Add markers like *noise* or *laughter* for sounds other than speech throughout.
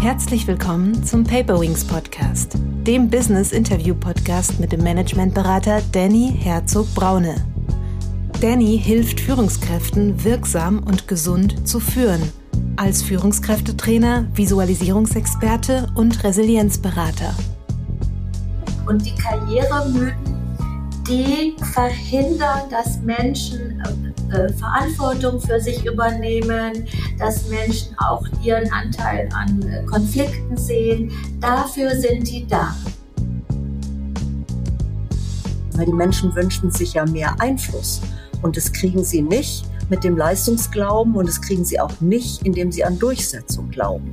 Herzlich willkommen zum Paperwings Podcast, dem Business Interview Podcast mit dem Managementberater Danny Herzog Braune. Danny hilft Führungskräften wirksam und gesund zu führen, als Führungskräftetrainer, Visualisierungsexperte und Resilienzberater. Und die Karrieremythen, die verhindern, dass Menschen äh, Verantwortung für sich übernehmen, dass Menschen auch ihren Anteil an äh, Konflikten sehen. Dafür sind die da. Weil die Menschen wünschen sich ja mehr Einfluss. Und das kriegen sie nicht mit dem Leistungsglauben und das kriegen sie auch nicht, indem sie an Durchsetzung glauben.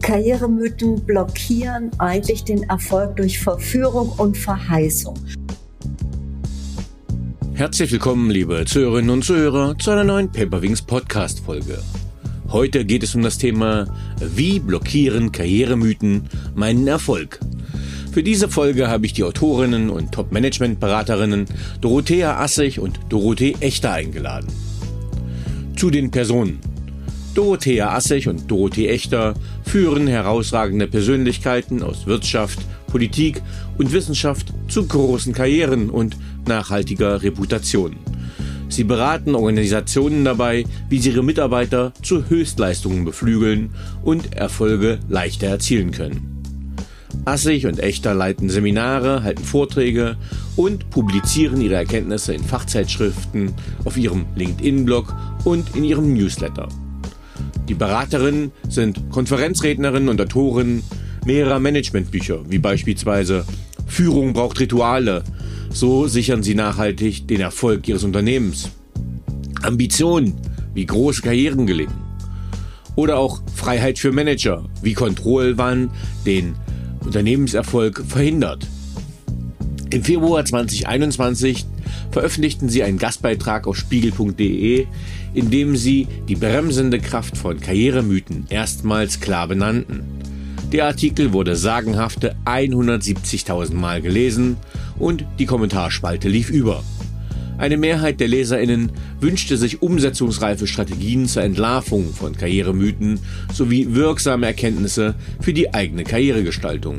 Karrieremythen blockieren eigentlich den Erfolg durch Verführung und Verheißung. Herzlich willkommen, liebe Zuhörerinnen und Zuhörer, zu einer neuen Paperwings Podcast Folge. Heute geht es um das Thema Wie blockieren Karrieremythen meinen Erfolg? Für diese Folge habe ich die Autorinnen und Top-Management-Beraterinnen Dorothea Assig und Dorothee Echter eingeladen. Zu den Personen. Dorothea Assig und Dorothee Echter führen herausragende Persönlichkeiten aus Wirtschaft, Politik und Wissenschaft zu großen Karrieren und nachhaltiger Reputation. Sie beraten Organisationen dabei, wie sie ihre Mitarbeiter zu Höchstleistungen beflügeln und Erfolge leichter erzielen können. Assig und Echter leiten Seminare, halten Vorträge und publizieren ihre Erkenntnisse in Fachzeitschriften, auf ihrem LinkedIn-Blog und in ihrem Newsletter. Die Beraterinnen sind Konferenzrednerinnen und Autoren mehrerer Managementbücher, wie beispielsweise Führung braucht Rituale, so sichern sie nachhaltig den Erfolg ihres Unternehmens. Ambition, wie große Karrieren gelingen. Oder auch Freiheit für Manager, wie Kontrollwahn den Unternehmenserfolg verhindert. Im Februar 2021 veröffentlichten sie einen Gastbeitrag auf spiegel.de, in dem sie die bremsende Kraft von Karrieremythen erstmals klar benannten. Der Artikel wurde sagenhafte 170.000 Mal gelesen und die Kommentarspalte lief über. Eine Mehrheit der Leserinnen wünschte sich umsetzungsreife Strategien zur Entlarvung von Karrieremythen sowie wirksame Erkenntnisse für die eigene Karrieregestaltung.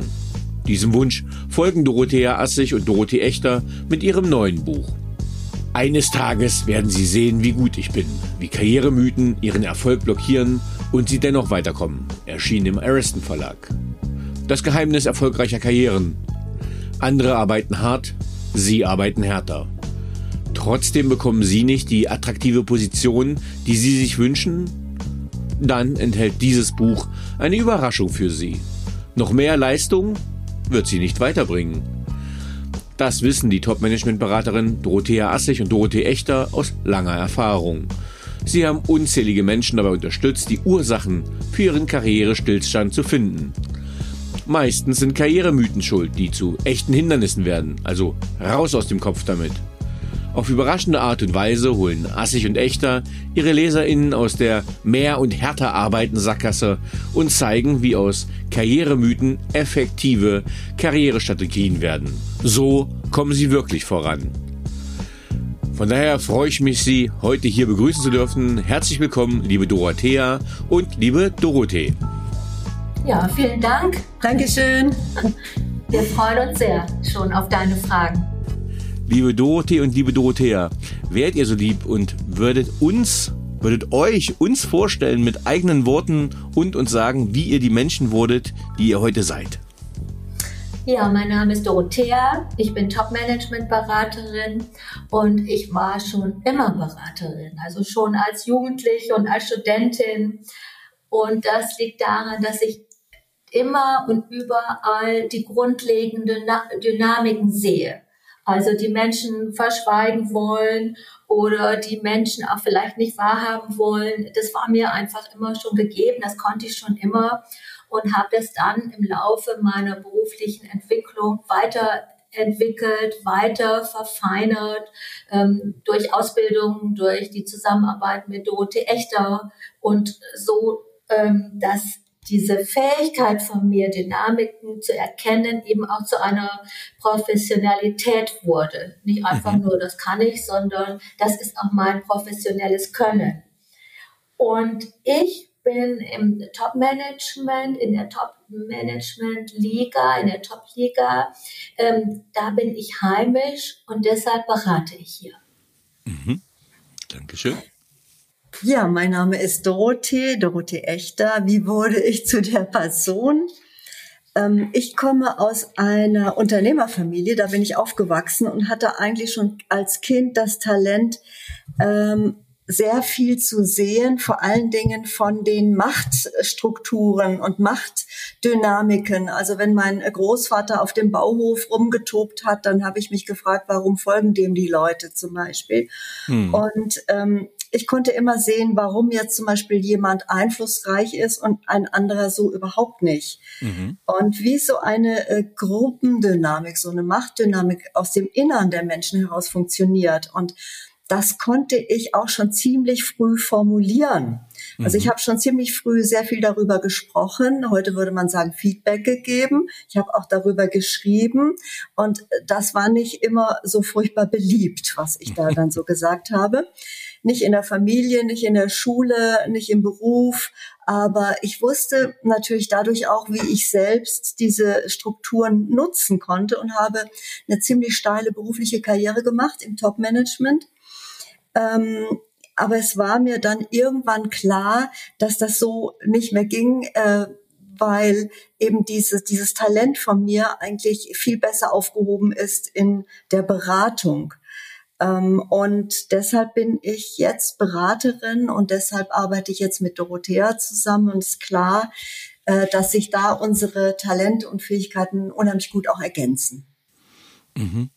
Diesem Wunsch folgen Dorothea Assig und Dorothee Echter mit ihrem neuen Buch. Eines Tages werden Sie sehen, wie gut ich bin, wie Karrieremythen ihren Erfolg blockieren und sie dennoch weiterkommen, erschien im Ariston Verlag. Das Geheimnis erfolgreicher Karrieren andere arbeiten hart, sie arbeiten härter. Trotzdem bekommen sie nicht die attraktive Position, die sie sich wünschen? Dann enthält dieses Buch eine Überraschung für sie. Noch mehr Leistung wird sie nicht weiterbringen. Das wissen die Top-Management-Beraterinnen Dorothea Assig und Dorothee Echter aus langer Erfahrung. Sie haben unzählige Menschen dabei unterstützt, die Ursachen für ihren Karrierestillstand zu finden. Meistens sind Karrieremythen schuld, die zu echten Hindernissen werden. Also raus aus dem Kopf damit. Auf überraschende Art und Weise holen Assig und Echter ihre LeserInnen aus der mehr und härter arbeiten Sackgasse und zeigen, wie aus Karrieremythen effektive Karrierestrategien werden. So kommen sie wirklich voran. Von daher freue ich mich, Sie heute hier begrüßen zu dürfen. Herzlich willkommen, liebe Dorothea und liebe Dorothee. Ja, vielen Dank. Dankeschön. Wir freuen uns sehr schon auf deine Fragen. Liebe Dorothee und liebe Dorothea, wärt ihr so lieb und würdet uns, würdet euch uns vorstellen mit eigenen Worten und uns sagen, wie ihr die Menschen wurdet, die ihr heute seid? Ja, mein Name ist Dorothea. Ich bin Top-Management-Beraterin und ich war schon immer Beraterin, also schon als Jugendliche und als Studentin. Und das liegt daran, dass ich immer und überall die grundlegenden Dynamiken sehe. Also die Menschen verschweigen wollen oder die Menschen auch vielleicht nicht wahrhaben wollen. Das war mir einfach immer schon gegeben, das konnte ich schon immer und habe das dann im Laufe meiner beruflichen Entwicklung weiterentwickelt, weiter verfeinert ähm, durch Ausbildung, durch die Zusammenarbeit mit Dorothee Echter und so, ähm, dass diese Fähigkeit von mir, Dynamiken zu erkennen, eben auch zu einer Professionalität wurde. Nicht einfach mhm. nur, das kann ich, sondern das ist auch mein professionelles Können. Und ich bin im Top-Management, in der Top-Management-Liga, in der Top-Liga. Ähm, da bin ich heimisch und deshalb berate ich hier. Mhm. Dankeschön. Ja, mein Name ist Dorothee, Dorothee Echter. Wie wurde ich zu der Person? Ähm, ich komme aus einer Unternehmerfamilie, da bin ich aufgewachsen und hatte eigentlich schon als Kind das Talent, ähm, sehr viel zu sehen, vor allen Dingen von den Machtstrukturen und Machtdynamiken. Also wenn mein Großvater auf dem Bauhof rumgetobt hat, dann habe ich mich gefragt, warum folgen dem die Leute zum Beispiel. Hm. Und ähm, ich konnte immer sehen, warum jetzt zum Beispiel jemand einflussreich ist und ein anderer so überhaupt nicht. Mhm. Und wie so eine äh, Gruppendynamik, so eine Machtdynamik aus dem Innern der Menschen heraus funktioniert. Und das konnte ich auch schon ziemlich früh formulieren. Also ich mhm. habe schon ziemlich früh sehr viel darüber gesprochen. Heute würde man sagen Feedback gegeben. Ich habe auch darüber geschrieben und das war nicht immer so furchtbar beliebt, was ich da *laughs* dann so gesagt habe. Nicht in der Familie, nicht in der Schule, nicht im Beruf, aber ich wusste natürlich dadurch auch, wie ich selbst diese Strukturen nutzen konnte und habe eine ziemlich steile berufliche Karriere gemacht im Top-Management ähm, aber es war mir dann irgendwann klar, dass das so nicht mehr ging, äh, weil eben dieses, dieses Talent von mir eigentlich viel besser aufgehoben ist in der Beratung. Ähm, und deshalb bin ich jetzt Beraterin und deshalb arbeite ich jetzt mit Dorothea zusammen und ist klar, äh, dass sich da unsere Talente und Fähigkeiten unheimlich gut auch ergänzen. Mhm.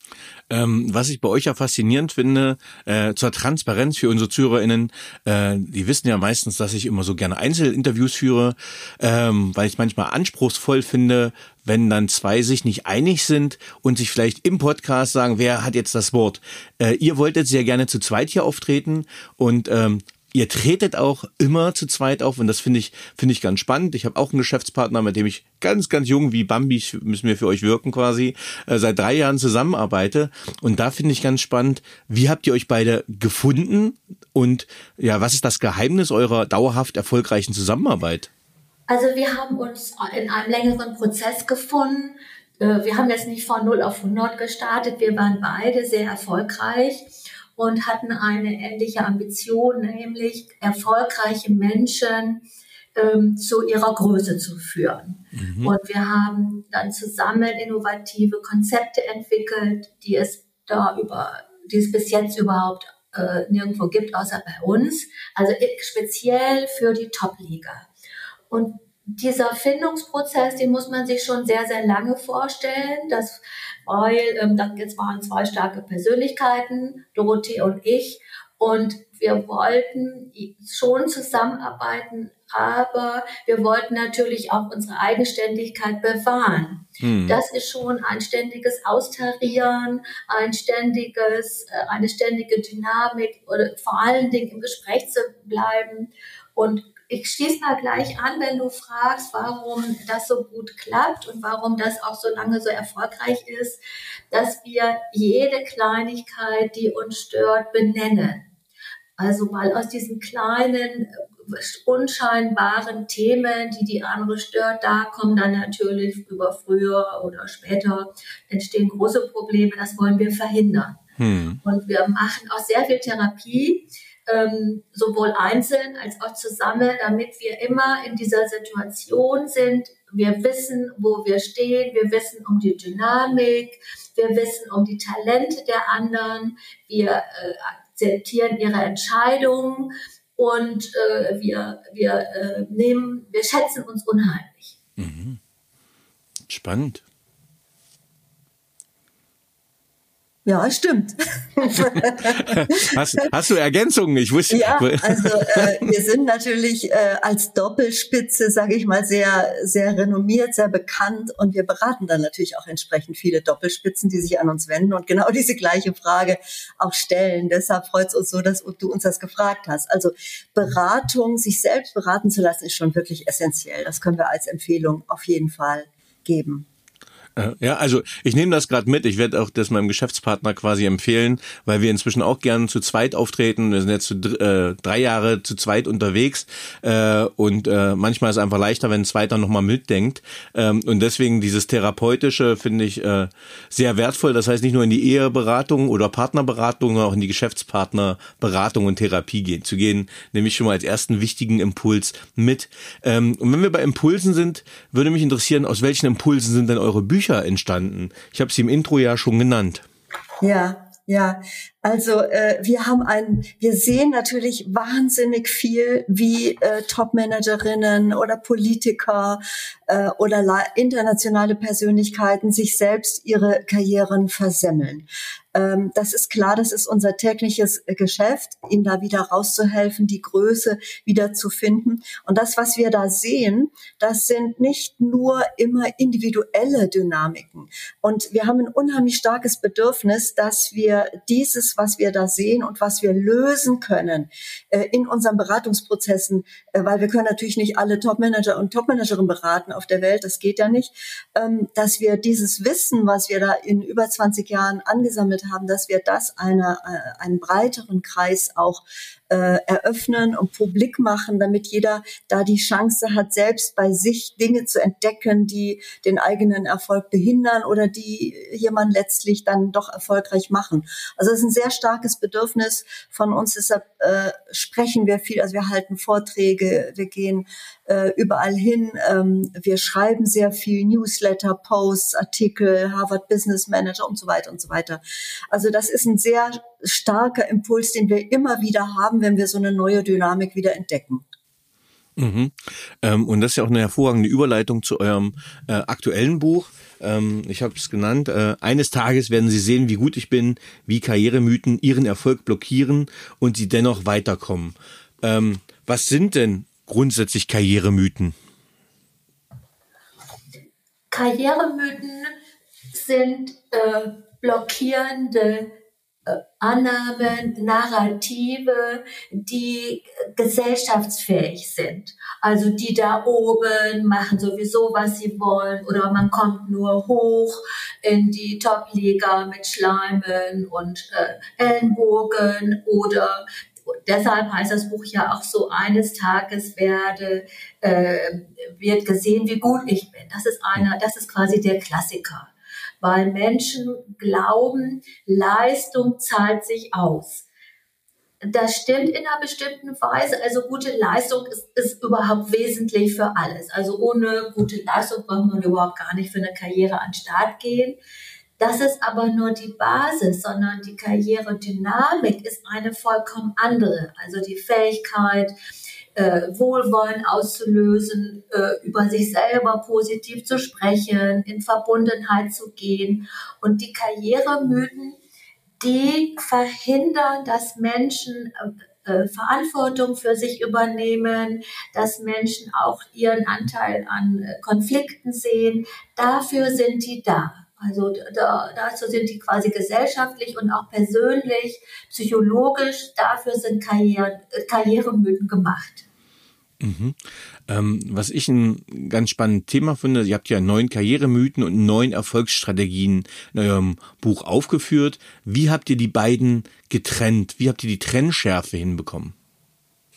Ähm, was ich bei euch ja faszinierend finde, äh, zur Transparenz für unsere ZuhörerInnen, äh, die wissen ja meistens, dass ich immer so gerne Einzelinterviews führe, ähm, weil ich manchmal anspruchsvoll finde, wenn dann zwei sich nicht einig sind und sich vielleicht im Podcast sagen, wer hat jetzt das Wort. Äh, ihr wolltet sehr gerne zu zweit hier auftreten und ähm, ihr tretet auch immer zu zweit auf und das finde ich finde ich ganz spannend. Ich habe auch einen Geschäftspartner, mit dem ich ganz ganz jung wie Bambi müssen wir für euch wirken quasi äh, seit drei Jahren zusammenarbeite und da finde ich ganz spannend. Wie habt ihr euch beide gefunden und ja was ist das Geheimnis eurer dauerhaft erfolgreichen Zusammenarbeit? Also wir haben uns in einem längeren Prozess gefunden. Äh, wir haben jetzt nicht von 0 auf 100 gestartet. Wir waren beide sehr erfolgreich und hatten eine ähnliche Ambition, nämlich erfolgreiche Menschen ähm, zu ihrer Größe zu führen. Mhm. Und wir haben dann zusammen innovative Konzepte entwickelt, die es da über, die es bis jetzt überhaupt äh, nirgendwo gibt, außer bei uns. Also speziell für die Top-Liga. Und dieser Findungsprozess, den muss man sich schon sehr, sehr lange vorstellen. Das weil ähm, dann jetzt waren zwei starke Persönlichkeiten, Dorothee und ich, und wir wollten schon zusammenarbeiten, aber wir wollten natürlich auch unsere Eigenständigkeit bewahren. Hm. Das ist schon ein ständiges Austarieren, ein ständiges, äh, eine ständige Dynamik oder vor allen Dingen im Gespräch zu bleiben und ich schließe mal gleich an, wenn du fragst, warum das so gut klappt und warum das auch so lange so erfolgreich ist, dass wir jede Kleinigkeit, die uns stört, benennen. Also mal aus diesen kleinen, unscheinbaren Themen, die die andere stört, da kommen dann natürlich über früher oder später entstehen große Probleme. Das wollen wir verhindern. Hm. Und wir machen auch sehr viel Therapie ähm, sowohl einzeln als auch zusammen, damit wir immer in dieser Situation sind. Wir wissen, wo wir stehen, wir wissen um die Dynamik, wir wissen um die Talente der anderen, wir äh, akzeptieren ihre Entscheidungen und äh, wir, wir äh, nehmen, wir schätzen uns unheimlich. Mhm. Spannend. Ja, stimmt. *laughs* hast, hast, du Ergänzungen? Ich wusste. Ja, also äh, wir sind natürlich äh, als Doppelspitze, sage ich mal, sehr, sehr renommiert, sehr bekannt und wir beraten dann natürlich auch entsprechend viele Doppelspitzen, die sich an uns wenden und genau *laughs* diese gleiche Frage auch stellen. Deshalb freut es uns so, dass du uns das gefragt hast. Also Beratung, sich selbst beraten zu lassen, ist schon wirklich essentiell. Das können wir als Empfehlung auf jeden Fall geben. Äh, ja, also ich nehme das gerade mit. Ich werde auch das meinem Geschäftspartner quasi empfehlen, weil wir inzwischen auch gern zu zweit auftreten. Wir sind jetzt zu, äh, drei Jahre zu zweit unterwegs äh, und äh, manchmal ist es einfach leichter, wenn ein Zweiter nochmal mitdenkt. Ähm, und deswegen dieses Therapeutische finde ich äh, sehr wertvoll. Das heißt nicht nur in die Eheberatung oder Partnerberatung, sondern auch in die Geschäftspartnerberatung und Therapie gehen, zu gehen, nämlich schon mal als ersten wichtigen Impuls mit. Ähm, und wenn wir bei Impulsen sind, würde mich interessieren, aus welchen Impulsen sind denn eure Bücher entstanden? Ich habe sie im Intro ja schon genannt. Ja, ja, also äh, wir haben ein, wir sehen natürlich wahnsinnig viel, wie äh, Top-Managerinnen oder Politiker äh, oder internationale Persönlichkeiten sich selbst ihre Karrieren versemmeln. Ähm, das ist klar, das ist unser tägliches äh, Geschäft, ihnen da wieder rauszuhelfen, die Größe wieder zu finden. Und das, was wir da sehen, das sind nicht nur immer individuelle Dynamiken. Und wir haben ein unheimlich starkes Bedürfnis, dass wir dieses, was wir da sehen und was wir lösen können äh, in unseren Beratungsprozessen, äh, weil wir können natürlich nicht alle Topmanager und Topmanagerinnen beraten auf der Welt, das geht ja nicht, ähm, dass wir dieses Wissen, was wir da in über 20 Jahren angesammelt haben, dass wir das eine, äh, einen breiteren Kreis auch äh, eröffnen und publik machen, damit jeder da die Chance hat, selbst bei sich Dinge zu entdecken, die den eigenen Erfolg behindern oder die jemand letztlich dann doch erfolgreich machen. Also es ist ein sehr starkes Bedürfnis von uns, deshalb äh, sprechen wir viel, also wir halten Vorträge, wir gehen äh, überall hin, ähm, wir schreiben sehr viel Newsletter, Posts, Artikel, Harvard Business Manager und so weiter und so weiter. Also das ist ein sehr starker Impuls, den wir immer wieder haben, wenn wir so eine neue Dynamik wieder entdecken. Mhm. Ähm, und das ist ja auch eine hervorragende Überleitung zu eurem äh, aktuellen Buch. Ähm, ich habe es genannt. Äh, eines Tages werden Sie sehen, wie gut ich bin, wie Karrieremythen Ihren Erfolg blockieren und Sie dennoch weiterkommen. Ähm, was sind denn grundsätzlich Karrieremythen? Karrieremythen sind äh, blockierende Annahmen, Narrative, die gesellschaftsfähig sind. Also die da oben machen sowieso, was sie wollen oder man kommt nur hoch in die Top-Liga mit Schleimen und äh, Ellenbogen oder deshalb heißt das Buch ja auch so, eines Tages werde, äh, wird gesehen, wie gut ich bin. Das ist einer, das ist quasi der Klassiker weil Menschen glauben, Leistung zahlt sich aus. Das stimmt in einer bestimmten Weise. Also gute Leistung ist, ist überhaupt wesentlich für alles. Also ohne gute Leistung braucht man überhaupt gar nicht für eine Karriere an den Start gehen. Das ist aber nur die Basis, sondern die Karrieredynamik ist eine vollkommen andere. Also die Fähigkeit, äh, Wohlwollen auszulösen, äh, über sich selber positiv zu sprechen, in Verbundenheit zu gehen. Und die Karrieremythen, die verhindern, dass Menschen äh, äh, Verantwortung für sich übernehmen, dass Menschen auch ihren Anteil an äh, Konflikten sehen. Dafür sind die da. Also da, dazu sind die quasi gesellschaftlich und auch persönlich, psychologisch, dafür sind Karriere, Karrieremythen gemacht. Mhm. Ähm, was ich ein ganz spannendes Thema finde, ihr habt ja neun Karrieremythen und neun Erfolgsstrategien in eurem Buch aufgeführt. Wie habt ihr die beiden getrennt? Wie habt ihr die Trennschärfe hinbekommen?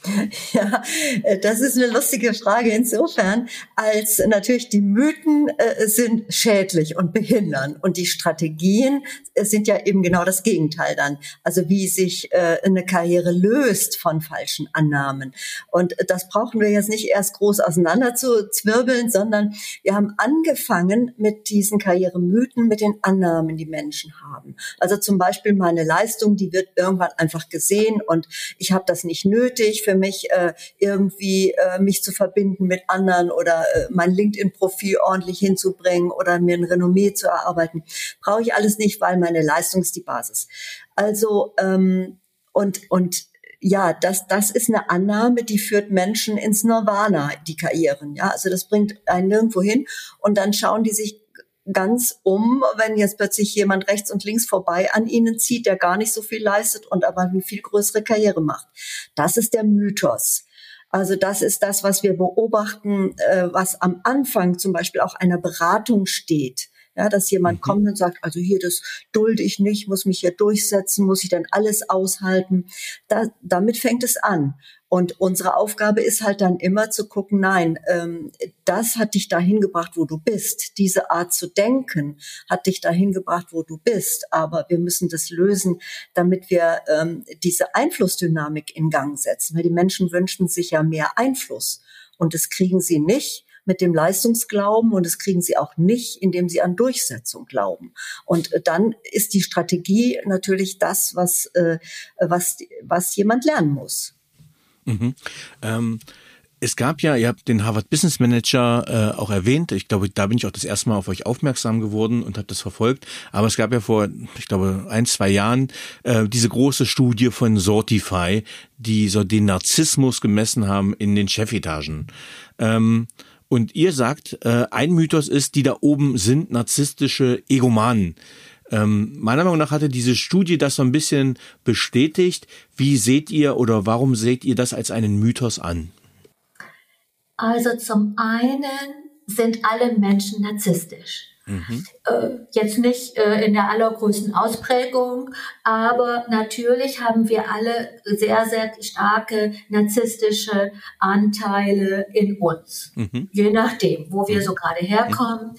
*laughs* Ja, äh, das ist eine lustige Frage insofern, als natürlich die Mythen äh, sind schädlich und behindern und die Strategien äh, sind ja eben genau das Gegenteil dann. Also wie sich äh, eine Karriere löst von falschen Annahmen. Und das brauchen wir jetzt nicht erst groß auseinander zu zwirbeln, sondern wir haben angefangen mit diesen Karrieremythen, mit den Annahmen, die Menschen haben. Also zum Beispiel meine Leistung, die wird irgendwann einfach gesehen und ich habe das nicht nötig für mich, äh, irgendwie äh, mich zu verbinden mit anderen oder äh, mein LinkedIn-Profil ordentlich hinzubringen oder mir ein Renommee zu erarbeiten. Brauche ich alles nicht, weil meine Leistung ist die Basis. Also ähm, und und ja, das, das ist eine Annahme, die führt Menschen ins Nirvana, die Karrieren. Ja, also das bringt einen nirgendwo hin. Und dann schauen die sich ganz um, wenn jetzt plötzlich jemand rechts und links vorbei an ihnen zieht, der gar nicht so viel leistet und aber eine viel größere Karriere macht. Das ist der Mythos. Also das ist das, was wir beobachten, äh, was am Anfang zum Beispiel auch einer Beratung steht. Ja, dass jemand mhm. kommt und sagt, also hier, das dulde ich nicht, muss mich hier durchsetzen, muss ich dann alles aushalten. Da, damit fängt es an. Und unsere Aufgabe ist halt dann immer zu gucken, nein, ähm, das hat dich dahin gebracht, wo du bist. Diese Art zu denken hat dich dahin gebracht, wo du bist. Aber wir müssen das lösen, damit wir ähm, diese Einflussdynamik in Gang setzen. Weil die Menschen wünschen sich ja mehr Einfluss. Und das kriegen sie nicht mit dem Leistungsglauben und das kriegen sie auch nicht, indem sie an Durchsetzung glauben. Und äh, dann ist die Strategie natürlich das, was, äh, was, was jemand lernen muss. Mhm. Ähm, es gab ja, ihr habt den Harvard Business Manager äh, auch erwähnt. Ich glaube, da bin ich auch das erste Mal auf euch aufmerksam geworden und habe das verfolgt. Aber es gab ja vor, ich glaube, ein, zwei Jahren äh, diese große Studie von Sortify, die so den Narzissmus gemessen haben in den Chefetagen. Ähm, und ihr sagt, äh, ein Mythos ist, die da oben sind narzisstische Egomanen. Ähm, meiner Meinung nach hatte diese Studie das so ein bisschen bestätigt. Wie seht ihr oder warum seht ihr das als einen Mythos an? Also zum einen sind alle Menschen narzisstisch. Mhm. Äh, jetzt nicht äh, in der allergrößten Ausprägung, aber natürlich haben wir alle sehr, sehr starke narzisstische Anteile in uns, mhm. je nachdem, wo wir mhm. so gerade herkommen.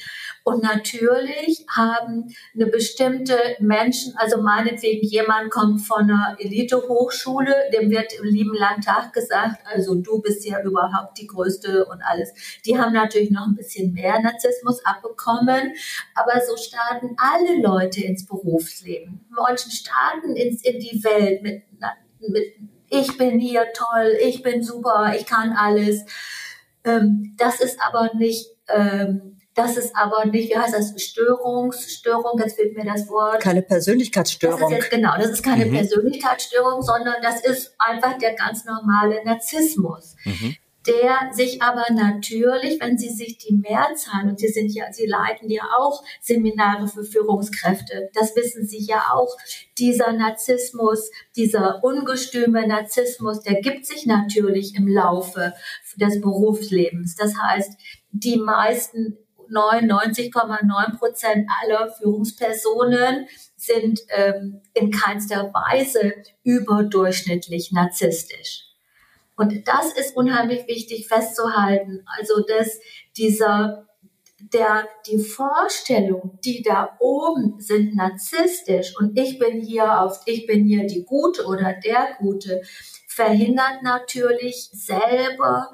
Und natürlich haben eine bestimmte Menschen, also meinetwegen jemand kommt von einer Elite-Hochschule, dem wird im lieben Landtag gesagt, also du bist ja überhaupt die Größte und alles. Die haben natürlich noch ein bisschen mehr Narzissmus abbekommen, aber so starten alle Leute ins Berufsleben. Menschen starten ins, in die Welt mit, mit ich bin hier toll, ich bin super, ich kann alles. Ähm, das ist aber nicht ähm, das ist aber nicht, wie heißt das, Störungsstörung, jetzt fehlt mir das Wort. Keine Persönlichkeitsstörung. Das ist jetzt, genau, das ist keine mhm. Persönlichkeitsstörung, sondern das ist einfach der ganz normale Narzissmus. Mhm. Der sich aber natürlich, wenn Sie sich die Mehrzahl, und Sie sind ja, Sie leiten ja auch Seminare für Führungskräfte, das wissen Sie ja auch, dieser Narzissmus, dieser ungestüme Narzissmus, der gibt sich natürlich im Laufe des Berufslebens. Das heißt, die meisten 99,9 Prozent aller Führungspersonen sind ähm, in keinster Weise überdurchschnittlich narzisstisch. Und das ist unheimlich wichtig festzuhalten. Also, dass dieser, der, die Vorstellung, die da oben sind narzisstisch und ich bin hier auf, ich bin hier die Gute oder der Gute, verhindert natürlich selber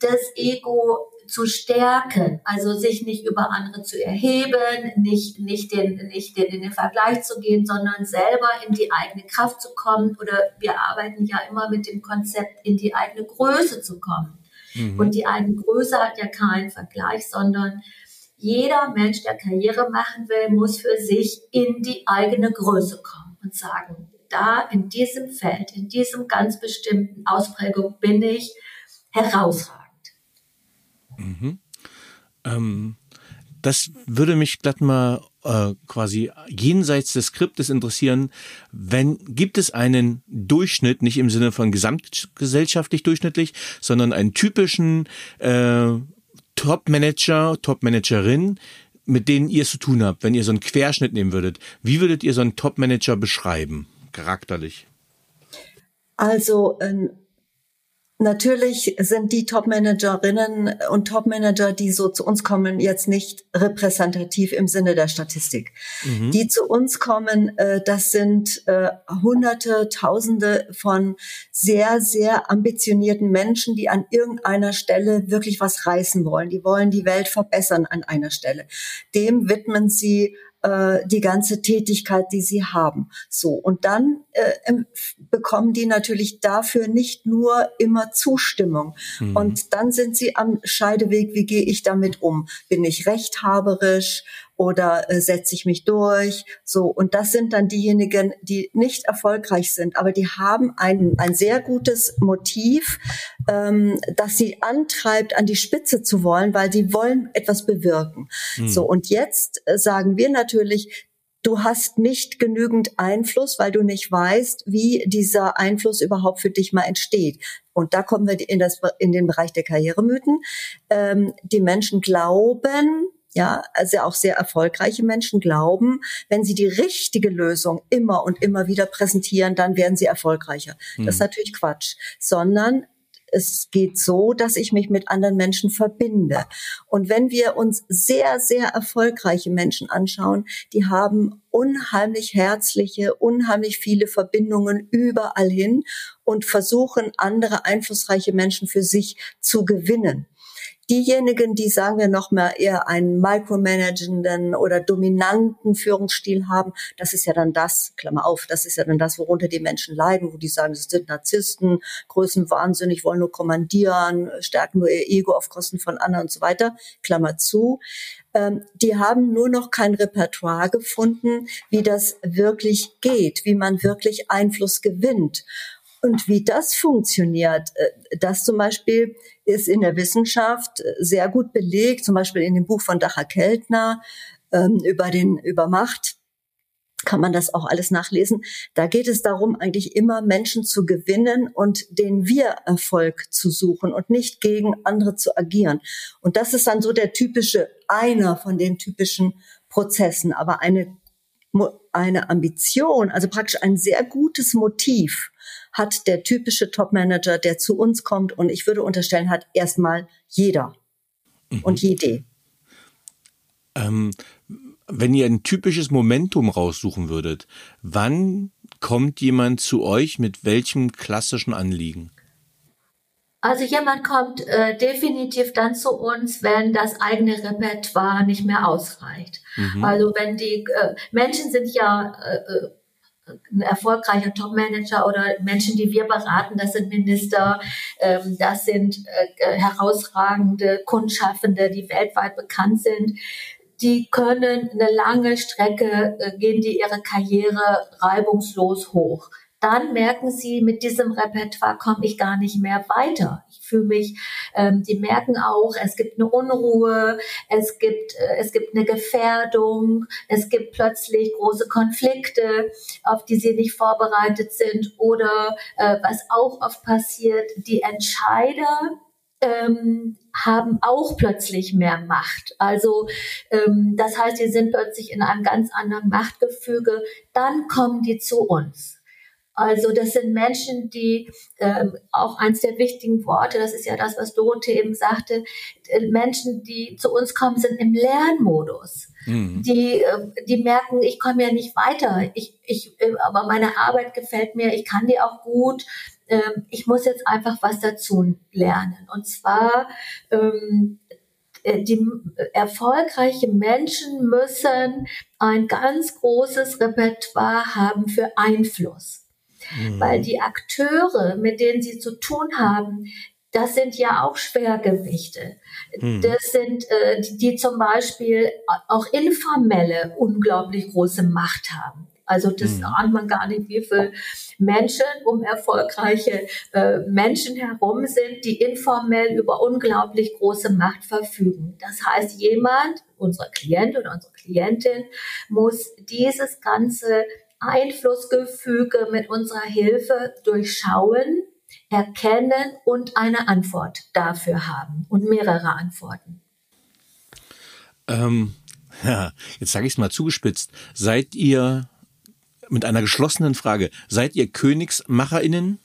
das Ego zu stärken, also sich nicht über andere zu erheben, nicht, nicht, den, nicht den, in den Vergleich zu gehen, sondern selber in die eigene Kraft zu kommen. Oder wir arbeiten ja immer mit dem Konzept, in die eigene Größe zu kommen. Mhm. Und die eigene Größe hat ja keinen Vergleich, sondern jeder Mensch, der Karriere machen will, muss für sich in die eigene Größe kommen und sagen, da in diesem Feld, in diesem ganz bestimmten Ausprägung bin ich herausragend. Mhm. Ähm, das würde mich glatt mal äh, quasi jenseits des Skriptes interessieren. Wenn gibt es einen Durchschnitt, nicht im Sinne von gesamtgesellschaftlich durchschnittlich, sondern einen typischen äh, Top-Manager, Top-Managerin, mit denen ihr zu tun habt, wenn ihr so einen Querschnitt nehmen würdet? Wie würdet ihr so einen Top-Manager beschreiben, charakterlich? Also ein Natürlich sind die Top-Managerinnen und Top-Manager, die so zu uns kommen, jetzt nicht repräsentativ im Sinne der Statistik. Mhm. Die zu uns kommen, äh, das sind äh, Hunderte, Tausende von sehr, sehr ambitionierten Menschen, die an irgendeiner Stelle wirklich was reißen wollen. Die wollen die Welt verbessern an einer Stelle. Dem widmen sie äh, die ganze Tätigkeit, die sie haben. So und dann äh, bekommen die natürlich dafür nicht nur immer Zustimmung. Mhm. Und dann sind sie am Scheideweg. Wie gehe ich damit um? Bin ich rechthaberisch? Oder äh, setze ich mich durch? So und das sind dann diejenigen, die nicht erfolgreich sind, aber die haben ein ein sehr gutes Motiv, ähm, das sie antreibt, an die Spitze zu wollen, weil sie wollen etwas bewirken. Mhm. So und jetzt äh, sagen wir natürlich, du hast nicht genügend Einfluss, weil du nicht weißt, wie dieser Einfluss überhaupt für dich mal entsteht. Und da kommen wir in, das, in den Bereich der Karrieremythen. Ähm, die Menschen glauben, ja, also auch sehr erfolgreiche Menschen glauben, wenn sie die richtige Lösung immer und immer wieder präsentieren, dann werden sie erfolgreicher. Hm. Das ist hm. natürlich Quatsch, sondern es geht so, dass ich mich mit anderen Menschen verbinde. Und wenn wir uns sehr, sehr erfolgreiche Menschen anschauen, die haben unheimlich herzliche, unheimlich viele Verbindungen überall hin und versuchen, andere einflussreiche Menschen für sich zu gewinnen. Diejenigen, die, sagen wir noch mal, eher einen micromanagenden oder dominanten Führungsstil haben, das ist ja dann das, Klammer auf, das ist ja dann das, worunter die Menschen leiden, wo die sagen, sie sind Narzissten, größenwahnsinnig, wollen nur kommandieren, stärken nur ihr Ego auf Kosten von anderen und so weiter, Klammer zu. Ähm, die haben nur noch kein Repertoire gefunden, wie das wirklich geht, wie man wirklich Einfluss gewinnt. Und wie das funktioniert, äh, das zum Beispiel ist in der Wissenschaft sehr gut belegt, zum Beispiel in dem Buch von Dacher Keltner ähm, über den über Macht kann man das auch alles nachlesen. Da geht es darum, eigentlich immer Menschen zu gewinnen und den Wir-Erfolg zu suchen und nicht gegen andere zu agieren. Und das ist dann so der typische, einer von den typischen Prozessen. Aber eine, eine Ambition, also praktisch ein sehr gutes Motiv, hat der typische Topmanager, der zu uns kommt und ich würde unterstellen, hat erstmal jeder mhm. und jede. Ähm, wenn ihr ein typisches Momentum raussuchen würdet, wann kommt jemand zu euch mit welchem klassischen Anliegen? Also jemand kommt äh, definitiv dann zu uns, wenn das eigene Repertoire nicht mehr ausreicht. Mhm. Also wenn die äh, Menschen sind ja äh, äh ein erfolgreicher Topmanager oder Menschen, die wir beraten, das sind Minister, ähm, das sind äh, herausragende Kundschaffende, die weltweit bekannt sind. Die können eine lange Strecke, äh, gehen die ihre Karriere reibungslos hoch dann merken sie, mit diesem Repertoire komme ich gar nicht mehr weiter. Fühle mich, ähm, die merken auch, es gibt eine Unruhe, es gibt, äh, es gibt eine Gefährdung, es gibt plötzlich große Konflikte, auf die sie nicht vorbereitet sind oder äh, was auch oft passiert, die Entscheider ähm, haben auch plötzlich mehr Macht. Also ähm, das heißt, die sind plötzlich in einem ganz anderen Machtgefüge. Dann kommen die zu uns. Also das sind Menschen, die ähm, auch eins der wichtigen Worte, das ist ja das, was Dorothee eben sagte, äh, Menschen, die zu uns kommen, sind im Lernmodus. Mhm. Die, äh, die merken, ich komme ja nicht weiter, ich, ich, äh, aber meine Arbeit gefällt mir, ich kann die auch gut. Ähm, ich muss jetzt einfach was dazu lernen. Und zwar ähm, äh, die erfolgreichen Menschen müssen ein ganz großes Repertoire haben für Einfluss. Mhm. Weil die Akteure, mit denen sie zu tun haben, das sind ja auch Schwergewichte. Mhm. Das sind äh, die, die zum Beispiel auch informelle unglaublich große Macht haben. Also das mhm. ahnt man gar nicht, wie viele Menschen um erfolgreiche äh, Menschen herum sind, die informell über unglaublich große Macht verfügen. Das heißt, jemand, unser Klient oder unsere Klientin, muss dieses ganze Einflussgefüge mit unserer Hilfe durchschauen, erkennen und eine Antwort dafür haben und mehrere Antworten. Ähm, ja, jetzt sage ich es mal zugespitzt. Seid ihr mit einer geschlossenen Frage, seid ihr Königsmacherinnen?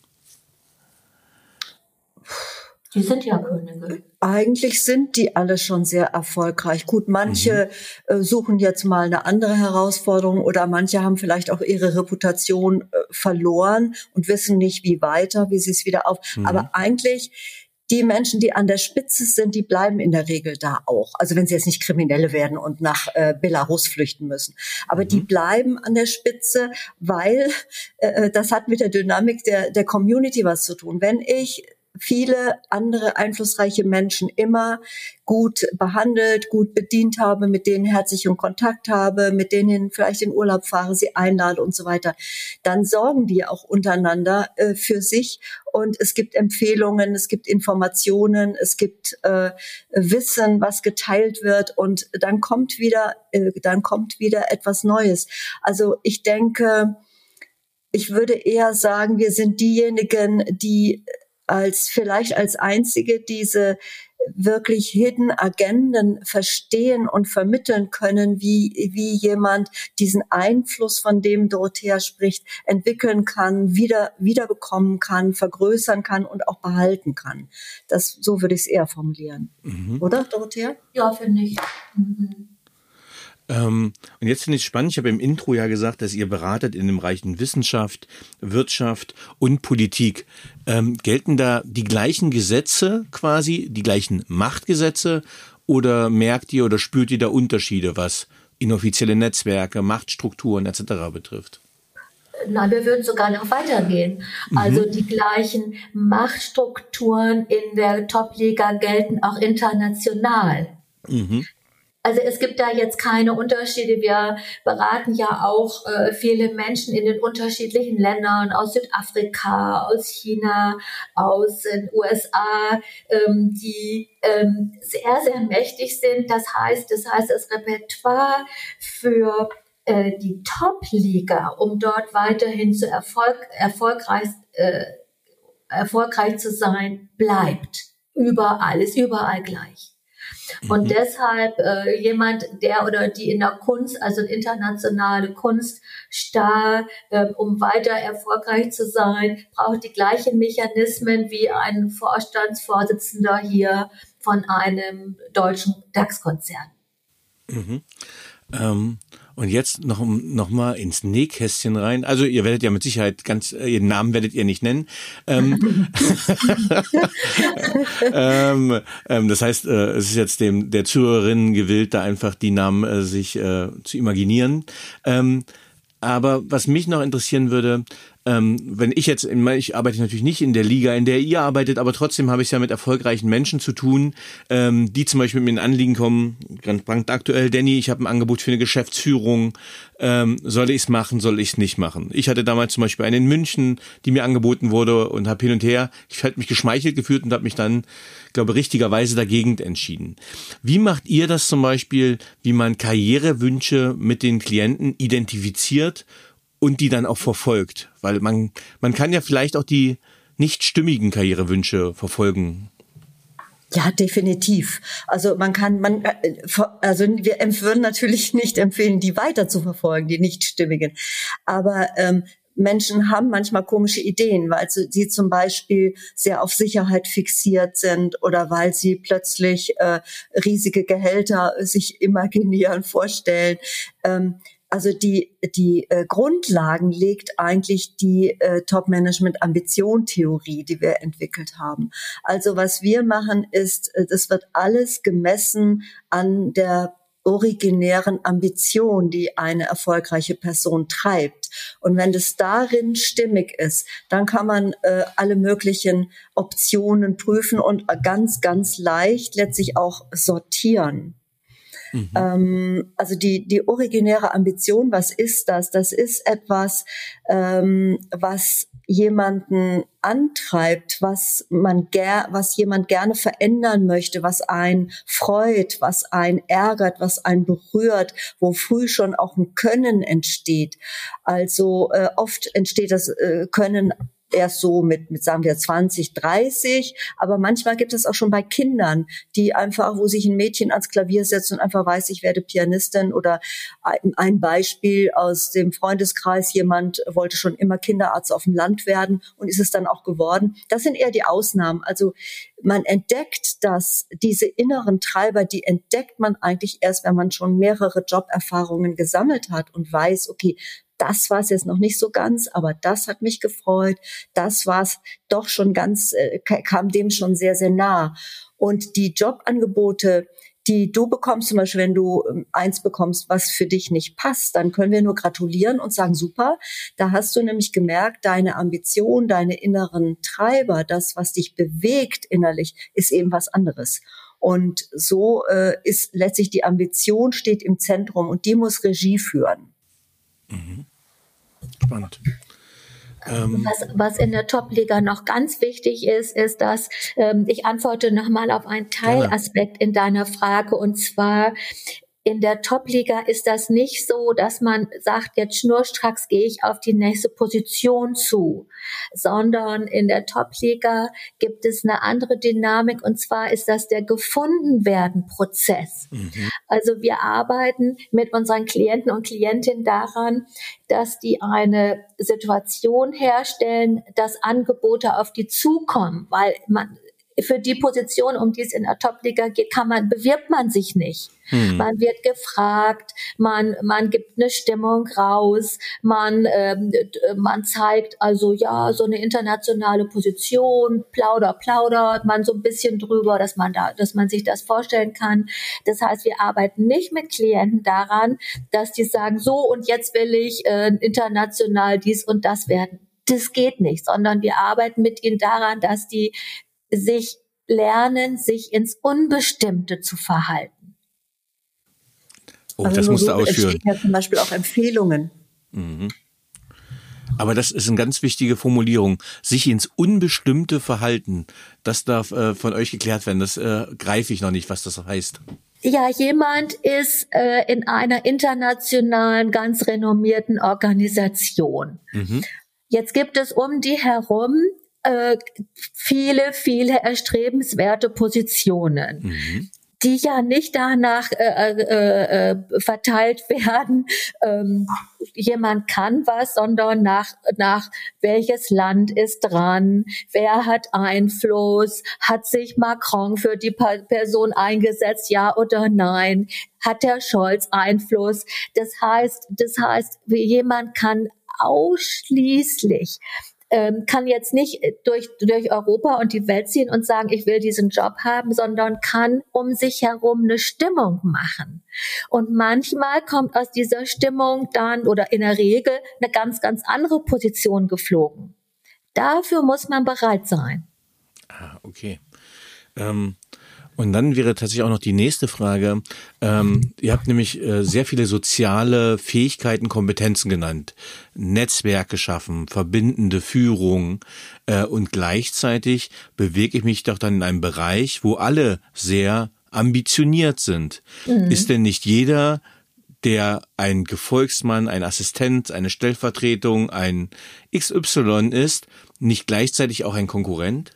Die sind ja Könige. Eigentlich sind die alle schon sehr erfolgreich. Gut, manche mhm. äh, suchen jetzt mal eine andere Herausforderung oder manche haben vielleicht auch ihre Reputation äh, verloren und wissen nicht, wie weiter, wie sie es wieder auf. Mhm. Aber eigentlich die Menschen, die an der Spitze sind, die bleiben in der Regel da auch. Also wenn sie jetzt nicht Kriminelle werden und nach äh, Belarus flüchten müssen. Aber mhm. die bleiben an der Spitze, weil äh, äh, das hat mit der Dynamik der, der Community was zu tun. Wenn ich viele andere einflussreiche Menschen immer gut behandelt, gut bedient habe, mit denen herzlichen Kontakt habe, mit denen vielleicht in Urlaub fahre, sie einlade und so weiter, dann sorgen die auch untereinander äh, für sich. Und es gibt Empfehlungen, es gibt Informationen, es gibt äh, Wissen, was geteilt wird. Und dann kommt wieder, äh, dann kommt wieder etwas Neues. Also ich denke, ich würde eher sagen, wir sind diejenigen, die als vielleicht als einzige diese wirklich Hidden Agenden verstehen und vermitteln können, wie, wie jemand diesen Einfluss, von dem Dorothea spricht, entwickeln kann, wieder, wiederbekommen kann, vergrößern kann und auch behalten kann. Das, so würde ich es eher formulieren. Mhm. Oder, Dorothea? Ja, finde ich. Mhm. Ähm, und jetzt finde ich spannend, ich habe im Intro ja gesagt, dass ihr beratet in dem Bereichen Wissenschaft, Wirtschaft und Politik. Ähm, gelten da die gleichen Gesetze quasi, die gleichen Machtgesetze oder merkt ihr oder spürt ihr da Unterschiede, was inoffizielle Netzwerke, Machtstrukturen etc. betrifft? Nein, wir würden sogar noch weitergehen. Mhm. Also die gleichen Machtstrukturen in der Top-Liga gelten auch international. Mhm. Also es gibt da jetzt keine Unterschiede. Wir beraten ja auch äh, viele Menschen in den unterschiedlichen Ländern aus Südafrika, aus China, aus den USA, ähm, die ähm, sehr, sehr mächtig sind. Das heißt, das heißt, das Repertoire für äh, die Top-Liga, um dort weiterhin zu Erfolg, erfolgreich, äh, erfolgreich zu sein, bleibt. Überall, ist überall gleich. Und mhm. deshalb äh, jemand, der oder die in der Kunst, also internationale Kunststar, äh, um weiter erfolgreich zu sein, braucht die gleichen Mechanismen wie ein Vorstandsvorsitzender hier von einem deutschen DAX-Konzern. Mhm. Ähm, und jetzt noch, noch mal ins Nähkästchen rein. Also ihr werdet ja mit Sicherheit ganz, äh, ihren Namen werdet ihr nicht nennen. Ähm, *laughs* ähm, ähm, das heißt, äh, es ist jetzt dem der Zuhörerin gewillt, da einfach die Namen äh, sich äh, zu imaginieren. Ähm, aber was mich noch interessieren würde, ähm, wenn ich jetzt, in, ich arbeite natürlich nicht in der Liga, in der ihr arbeitet, aber trotzdem habe ich es ja mit erfolgreichen Menschen zu tun, ähm, die zum Beispiel mit mir in Anliegen kommen, ganz aktuell, Danny, ich habe ein Angebot für eine Geschäftsführung, ähm, soll ich es machen, soll ich es nicht machen? Ich hatte damals zum Beispiel eine in München, die mir angeboten wurde und habe hin und her, ich habe mich geschmeichelt gefühlt und habe mich dann, glaube richtigerweise dagegen entschieden. Wie macht ihr das zum Beispiel, wie man Karrierewünsche mit den Klienten identifiziert und die dann auch verfolgt. Weil man, man kann ja vielleicht auch die nicht stimmigen Karrierewünsche verfolgen. Ja, definitiv. Also man kann, man, äh, also wir würden natürlich *laughs* nicht empfehlen, die weiter zu verfolgen, die nicht stimmigen. Aber ähm, Menschen haben manchmal komische Ideen, weil sie zum Beispiel sehr auf Sicherheit fixiert sind oder weil sie plötzlich äh, riesige Gehälter sich imaginieren, vorstellen. Ähm, also die, die äh, Grundlagen legt eigentlich die äh, Top-Management-Ambition-Theorie, die wir entwickelt haben. Also was wir machen ist, äh, das wird alles gemessen an der originären Ambition, die eine erfolgreiche Person treibt. Und wenn das darin stimmig ist, dann kann man äh, alle möglichen Optionen prüfen und ganz, ganz leicht letztlich auch sortieren. Mhm. Ähm, also die, die originäre Ambition, was ist das? Das ist etwas, ähm, was jemanden antreibt, was man ger was jemand gerne verändern möchte, was einen freut, was einen ärgert, was einen berührt, wo früh schon auch ein Können entsteht. Also äh, oft entsteht das äh, Können erst so mit, mit sagen wir 20, 30. Aber manchmal gibt es auch schon bei Kindern, die einfach, wo sich ein Mädchen ans Klavier setzt und einfach weiß, ich werde Pianistin oder ein, ein Beispiel aus dem Freundeskreis, jemand wollte schon immer Kinderarzt auf dem Land werden und ist es dann auch geworden. Das sind eher die Ausnahmen. Also man entdeckt dass diese inneren Treiber, die entdeckt man eigentlich erst, wenn man schon mehrere Joberfahrungen gesammelt hat und weiß, okay, das war es jetzt noch nicht so ganz, aber das hat mich gefreut. Das war es doch schon ganz, äh, kam dem schon sehr, sehr nah. Und die Jobangebote, die du bekommst, zum Beispiel, wenn du ähm, eins bekommst, was für dich nicht passt, dann können wir nur gratulieren und sagen, super, da hast du nämlich gemerkt, deine Ambition, deine inneren Treiber, das, was dich bewegt innerlich, ist eben was anderes. Und so äh, ist letztlich die Ambition steht im Zentrum und die muss Regie führen. Mhm. Spannend. Ähm, was, was in der Top-Liga noch ganz wichtig ist, ist, dass ähm, ich antworte nochmal auf einen Teilaspekt in deiner Frage und zwar in der Top-Liga ist das nicht so, dass man sagt, jetzt schnurstracks gehe ich auf die nächste Position zu, sondern in der Top-Liga gibt es eine andere Dynamik und zwar ist das der Gefundenwerden-Prozess. Mhm. Also wir arbeiten mit unseren Klienten und Klientinnen daran, dass die eine Situation herstellen, dass Angebote auf die zukommen, weil man für die Position, um die es in der Top-Liga geht, kann man, bewirbt man sich nicht. Hm. Man wird gefragt, man, man gibt eine Stimmung raus, man, ähm, man zeigt also ja so eine internationale Position, plauder, plaudert man so ein bisschen drüber, dass man da, dass man sich das vorstellen kann. Das heißt, wir arbeiten nicht mit Klienten daran, dass die sagen, so und jetzt will ich äh, international dies und das werden. Das geht nicht, sondern wir arbeiten mit ihnen daran, dass die sich lernen, sich ins Unbestimmte zu verhalten. Oh, also das musst du ausführen. ja zum Beispiel auch Empfehlungen. Mhm. Aber das ist eine ganz wichtige Formulierung. Sich ins Unbestimmte verhalten. Das darf äh, von euch geklärt werden. Das äh, greife ich noch nicht, was das heißt. Ja, jemand ist äh, in einer internationalen, ganz renommierten Organisation. Mhm. Jetzt gibt es um die herum äh, viele, viele erstrebenswerte Positionen. Mhm die ja nicht danach äh, äh, äh, verteilt *laughs* werden, ähm, jemand kann was, sondern nach, nach welches Land ist dran, wer hat Einfluss, hat sich Macron für die Person eingesetzt, ja oder nein, hat der Scholz Einfluss. Das heißt, das heißt, jemand kann ausschließlich ähm, kann jetzt nicht durch, durch Europa und die Welt ziehen und sagen, ich will diesen Job haben, sondern kann um sich herum eine Stimmung machen. Und manchmal kommt aus dieser Stimmung dann oder in der Regel eine ganz, ganz andere Position geflogen. Dafür muss man bereit sein. Ah, okay. Ähm und dann wäre tatsächlich auch noch die nächste Frage. Ähm, ihr habt nämlich äh, sehr viele soziale Fähigkeiten, Kompetenzen genannt. Netzwerke schaffen, verbindende Führung. Äh, und gleichzeitig bewege ich mich doch dann in einem Bereich, wo alle sehr ambitioniert sind. Mhm. Ist denn nicht jeder der ein Gefolgsmann, ein Assistent, eine Stellvertretung, ein XY ist, nicht gleichzeitig auch ein Konkurrent?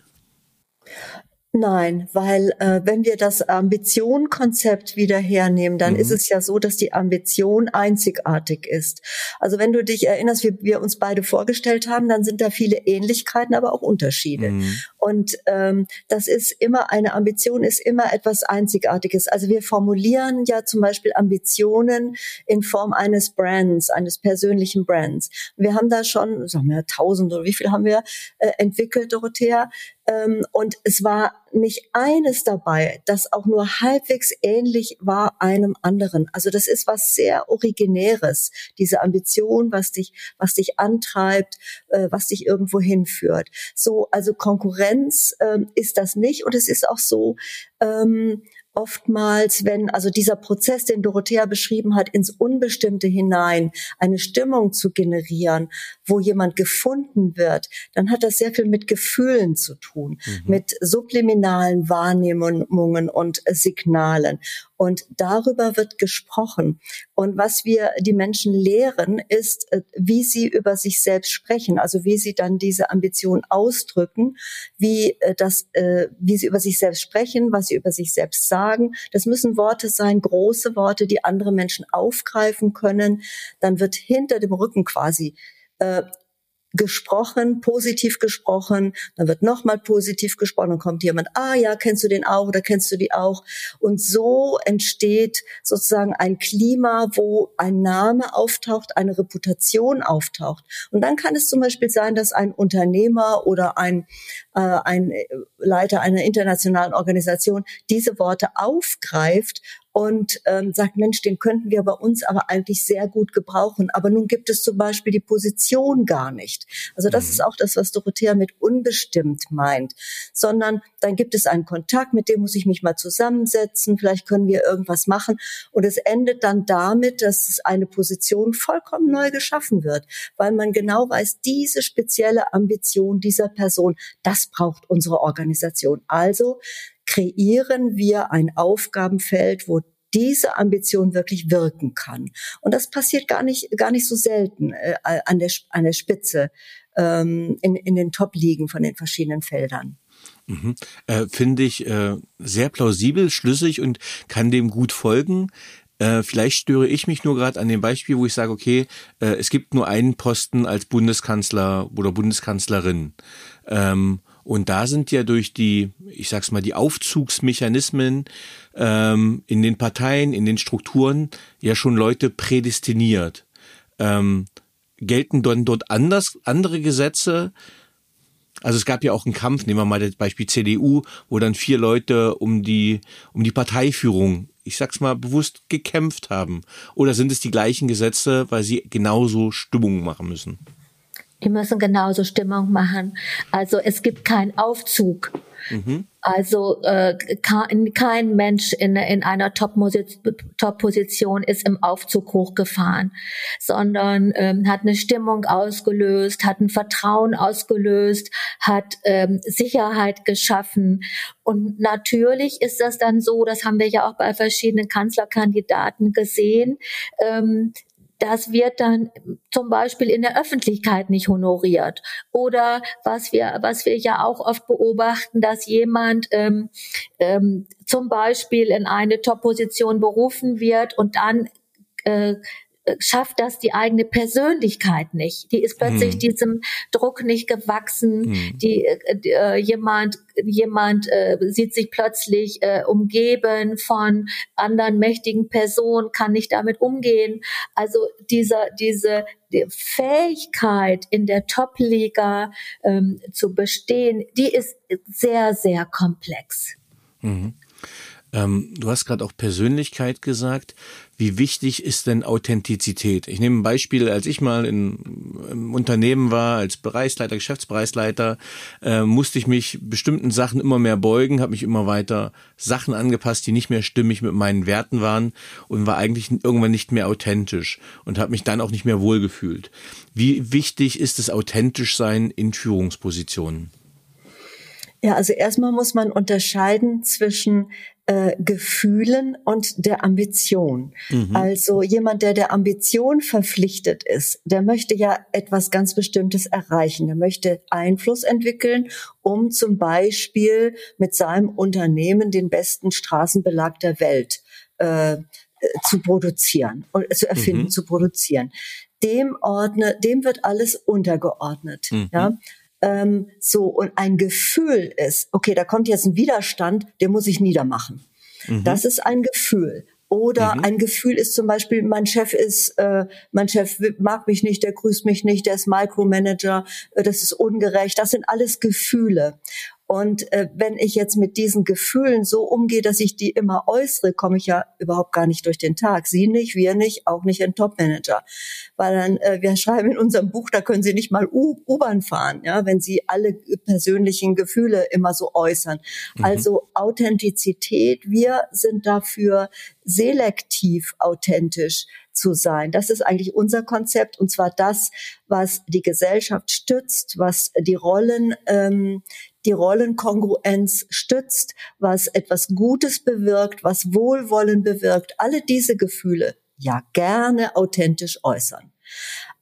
Nein, weil äh, wenn wir das Ambition-Konzept wieder hernehmen, dann mhm. ist es ja so, dass die Ambition einzigartig ist. Also wenn du dich erinnerst, wie wir uns beide vorgestellt haben, dann sind da viele Ähnlichkeiten, aber auch Unterschiede. Mhm. Und ähm, das ist immer, eine Ambition ist immer etwas Einzigartiges. Also wir formulieren ja zum Beispiel Ambitionen in Form eines Brands, eines persönlichen Brands. Wir haben da schon, sagen wir, tausend oder wie viel haben wir äh, entwickelt, Dorothea? Ähm, und es war nicht eines dabei, das auch nur halbwegs ähnlich war einem anderen. Also das ist was sehr Originäres, diese Ambition, was dich, was dich antreibt, äh, was dich irgendwo hinführt. So, also Konkurrenz ähm, ist das nicht. Und es ist auch so, ähm, oftmals, wenn also dieser Prozess, den Dorothea beschrieben hat, ins Unbestimmte hinein eine Stimmung zu generieren, wo jemand gefunden wird, dann hat das sehr viel mit Gefühlen zu tun, mhm. mit subliminalen Wahrnehmungen und Signalen. Und darüber wird gesprochen. Und was wir die Menschen lehren, ist, äh, wie sie über sich selbst sprechen, also wie sie dann diese Ambition ausdrücken, wie äh, das, äh, wie sie über sich selbst sprechen, was sie über sich selbst sagen. Das müssen Worte sein, große Worte, die andere Menschen aufgreifen können. Dann wird hinter dem Rücken quasi gesprochen, positiv gesprochen, dann wird nochmal positiv gesprochen, dann kommt jemand, ah ja, kennst du den auch oder kennst du die auch? Und so entsteht sozusagen ein Klima, wo ein Name auftaucht, eine Reputation auftaucht. Und dann kann es zum Beispiel sein, dass ein Unternehmer oder ein, äh, ein Leiter einer internationalen Organisation diese Worte aufgreift und ähm, sagt, Mensch, den könnten wir bei uns aber eigentlich sehr gut gebrauchen. Aber nun gibt es zum Beispiel die Position gar nicht. Also das mhm. ist auch das, was Dorothea mit unbestimmt meint. Sondern dann gibt es einen Kontakt, mit dem muss ich mich mal zusammensetzen, vielleicht können wir irgendwas machen. Und es endet dann damit, dass eine Position vollkommen neu geschaffen wird, weil man genau weiß, diese spezielle Ambition dieser Person, das braucht unsere Organisation. Also kreieren wir ein Aufgabenfeld, wo diese Ambition wirklich wirken kann. Und das passiert gar nicht, gar nicht so selten äh, an, der, an der Spitze ähm, in, in den Top-Ligen von den verschiedenen Feldern. Mhm. Äh, Finde ich äh, sehr plausibel, schlüssig und kann dem gut folgen. Äh, vielleicht störe ich mich nur gerade an dem Beispiel, wo ich sage, okay, äh, es gibt nur einen Posten als Bundeskanzler oder Bundeskanzlerin. Ähm, und da sind ja durch die, ich sag's mal, die Aufzugsmechanismen ähm, in den Parteien, in den Strukturen ja schon Leute prädestiniert. Ähm, gelten dann dort anders andere Gesetze? Also es gab ja auch einen Kampf, nehmen wir mal das Beispiel CDU, wo dann vier Leute um die um die Parteiführung, ich sag's mal bewusst gekämpft haben. Oder sind es die gleichen Gesetze, weil sie genauso Stimmung machen müssen? Die müssen genauso Stimmung machen. Also es gibt keinen Aufzug. Mhm. Also äh, kein, kein Mensch in, in einer Top-Position ist im Aufzug hochgefahren, sondern ähm, hat eine Stimmung ausgelöst, hat ein Vertrauen ausgelöst, hat ähm, Sicherheit geschaffen. Und natürlich ist das dann so, das haben wir ja auch bei verschiedenen Kanzlerkandidaten gesehen, ähm, das wird dann zum Beispiel in der Öffentlichkeit nicht honoriert. Oder was wir, was wir ja auch oft beobachten, dass jemand ähm, ähm, zum Beispiel in eine Top-Position berufen wird und dann äh, schafft das die eigene Persönlichkeit nicht. Die ist plötzlich hm. diesem Druck nicht gewachsen. Hm. Die, äh, äh, jemand jemand äh, sieht sich plötzlich äh, umgeben von anderen mächtigen Personen, kann nicht damit umgehen. Also dieser diese die Fähigkeit in der Top-Liga ähm, zu bestehen, die ist sehr sehr komplex. Mhm. Ähm, du hast gerade auch Persönlichkeit gesagt. Wie wichtig ist denn Authentizität? Ich nehme ein Beispiel, als ich mal in, im Unternehmen war, als Bereichsleiter, Geschäftsbereichsleiter, äh, musste ich mich bestimmten Sachen immer mehr beugen, habe mich immer weiter Sachen angepasst, die nicht mehr stimmig mit meinen Werten waren und war eigentlich irgendwann nicht mehr authentisch und habe mich dann auch nicht mehr wohlgefühlt. Wie wichtig ist es authentisch sein in Führungspositionen? Ja, also erstmal muss man unterscheiden zwischen äh, Gefühlen und der Ambition. Mhm. Also jemand, der der Ambition verpflichtet ist, der möchte ja etwas ganz Bestimmtes erreichen. Der möchte Einfluss entwickeln, um zum Beispiel mit seinem Unternehmen den besten Straßenbelag der Welt äh, zu produzieren und zu erfinden, mhm. zu produzieren. Dem ordne, dem wird alles untergeordnet. Mhm. Ja ähm, so und ein Gefühl ist, okay, da kommt jetzt ein Widerstand, den muss ich niedermachen. Mhm. Das ist ein Gefühl. Oder mhm. ein Gefühl ist zum Beispiel, mein Chef ist, äh, mein Chef mag mich nicht, der grüßt mich nicht, der ist Micromanager, äh, das ist ungerecht. Das sind alles Gefühle. Und äh, wenn ich jetzt mit diesen Gefühlen so umgehe, dass ich die immer äußere, komme ich ja überhaupt gar nicht durch den Tag. Sie nicht, wir nicht, auch nicht ein Topmanager. Weil dann, äh, wir schreiben in unserem Buch, da können Sie nicht mal U-Bahn fahren, ja, wenn Sie alle persönlichen Gefühle immer so äußern. Mhm. Also Authentizität, wir sind dafür selektiv authentisch zu sein. Das ist eigentlich unser Konzept und zwar das, was die Gesellschaft stützt, was die Rollen, ähm, die Rollenkongruenz stützt, was etwas Gutes bewirkt, was Wohlwollen bewirkt. Alle diese Gefühle ja gerne authentisch äußern.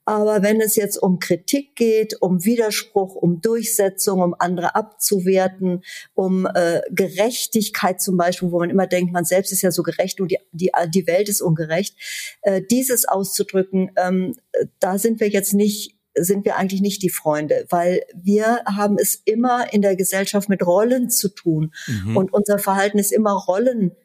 Aber wenn es jetzt um Kritik geht, um Widerspruch, um Durchsetzung, um andere abzuwerten, um äh, Gerechtigkeit zum Beispiel, wo man immer denkt, man selbst ist ja so gerecht und die, die, die Welt ist ungerecht, äh, dieses auszudrücken, ähm, da sind wir jetzt nicht sind wir eigentlich nicht die Freunde, weil wir haben es immer in der Gesellschaft mit Rollen zu tun mhm. und unser Verhalten ist immer Rollen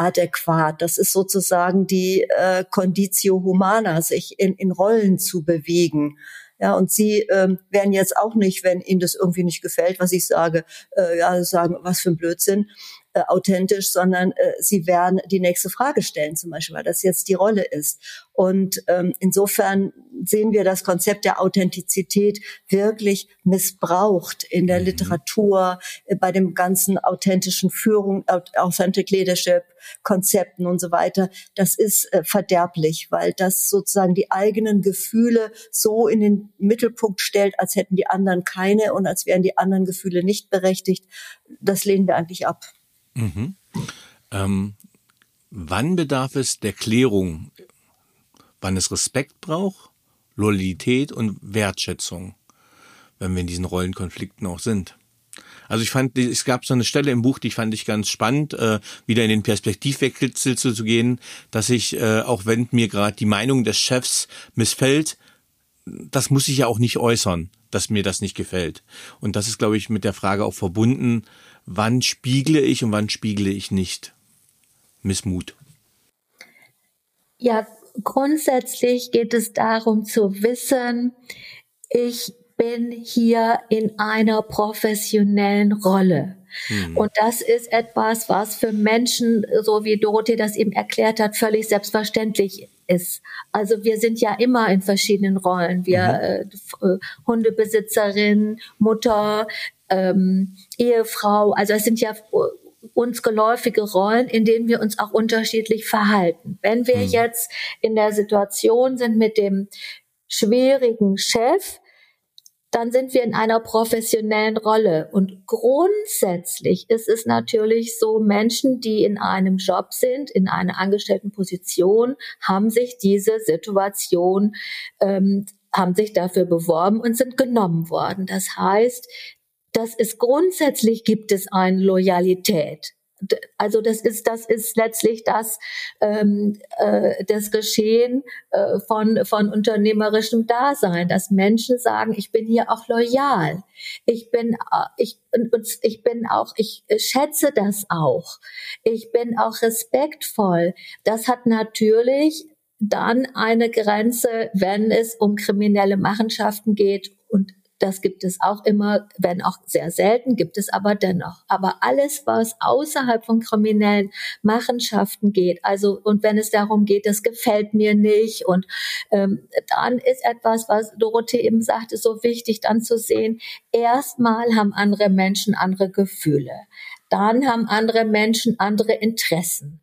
adäquat. Das ist sozusagen die äh, Conditio Humana, sich in, in Rollen zu bewegen. Ja, und sie ähm, werden jetzt auch nicht, wenn ihnen das irgendwie nicht gefällt, was ich sage, äh, ja, sagen, was für ein Blödsinn, äh, authentisch, sondern äh, sie werden die nächste Frage stellen, zum Beispiel, weil das jetzt die Rolle ist. Und ähm, insofern sehen wir das Konzept der Authentizität wirklich missbraucht in der mhm. Literatur, äh, bei dem ganzen authentischen Führung, Authentic Leadership Konzepten und so weiter. Das ist äh, verderblich, weil das sozusagen die eigenen Gefühle so in den Mittelpunkt stellt, als hätten die anderen keine und als wären die anderen Gefühle nicht berechtigt. Das lehnen wir eigentlich ab. Mhm. Ähm, wann bedarf es der Klärung, wann es Respekt braucht, Loyalität und Wertschätzung, wenn wir in diesen Rollenkonflikten auch sind. Also ich fand, es gab so eine Stelle im Buch, die fand ich ganz spannend, äh, wieder in den Perspektivwechsel zu, gehen, dass ich, äh, auch wenn mir gerade die Meinung des Chefs missfällt, das muss ich ja auch nicht äußern, dass mir das nicht gefällt. Und das ist, glaube ich, mit der Frage auch verbunden, wann spiegle ich und wann spiegle ich nicht Missmut. Ja, grundsätzlich geht es darum zu wissen, ich bin hier in einer professionellen Rolle. Hm. Und das ist etwas, was für Menschen, so wie Dorothee das eben erklärt hat, völlig selbstverständlich ist. Also wir sind ja immer in verschiedenen Rollen. Wir mhm. äh, Hundebesitzerin, Mutter, ähm, Ehefrau. Also es sind ja uns geläufige Rollen, in denen wir uns auch unterschiedlich verhalten. Wenn wir mhm. jetzt in der Situation sind mit dem schwierigen Chef, dann sind wir in einer professionellen Rolle. Und grundsätzlich ist es natürlich so, Menschen, die in einem Job sind, in einer angestellten Position, haben sich diese Situation, ähm, haben sich dafür beworben und sind genommen worden. Das heißt, das ist grundsätzlich gibt es eine Loyalität. Also das ist das ist letztlich das ähm, äh, das Geschehen äh, von von unternehmerischem Dasein, dass Menschen sagen, ich bin hier auch loyal, ich bin äh, ich ich bin auch ich schätze das auch, ich bin auch respektvoll. Das hat natürlich dann eine Grenze, wenn es um kriminelle Machenschaften geht und das gibt es auch immer, wenn auch sehr selten, gibt es aber dennoch. Aber alles, was außerhalb von kriminellen Machenschaften geht, also und wenn es darum geht, das gefällt mir nicht und ähm, dann ist etwas, was Dorothee eben sagte, so wichtig dann zu sehen, erstmal haben andere Menschen andere Gefühle. Dann haben andere Menschen andere Interessen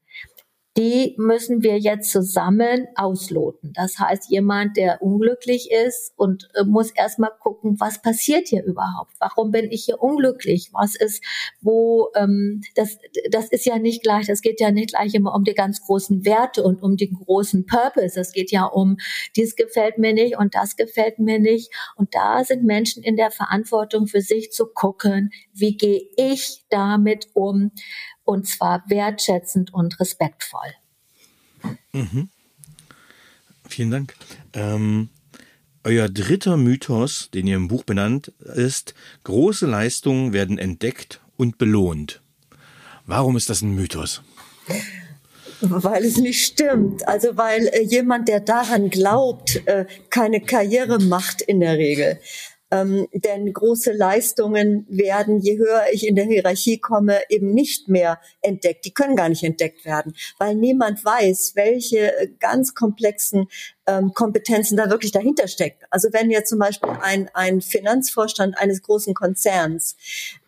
die müssen wir jetzt zusammen ausloten. Das heißt, jemand, der unglücklich ist und äh, muss erstmal gucken, was passiert hier überhaupt? Warum bin ich hier unglücklich? Was ist, wo, ähm, das, das ist ja nicht gleich, das geht ja nicht gleich immer um die ganz großen Werte und um den großen Purpose. Das geht ja um, dies gefällt mir nicht und das gefällt mir nicht. Und da sind Menschen in der Verantwortung für sich zu gucken, wie gehe ich damit um? Und zwar wertschätzend und respektvoll. Mhm. Vielen Dank. Ähm, euer dritter Mythos, den ihr im Buch benannt, ist, große Leistungen werden entdeckt und belohnt. Warum ist das ein Mythos? Weil es nicht stimmt. Also weil äh, jemand, der daran glaubt, äh, keine Karriere macht in der Regel. Ähm, denn große Leistungen werden, je höher ich in der Hierarchie komme, eben nicht mehr entdeckt. Die können gar nicht entdeckt werden, weil niemand weiß, welche äh, ganz komplexen ähm, Kompetenzen da wirklich dahinter stecken. Also wenn jetzt zum Beispiel ein, ein Finanzvorstand eines großen Konzerns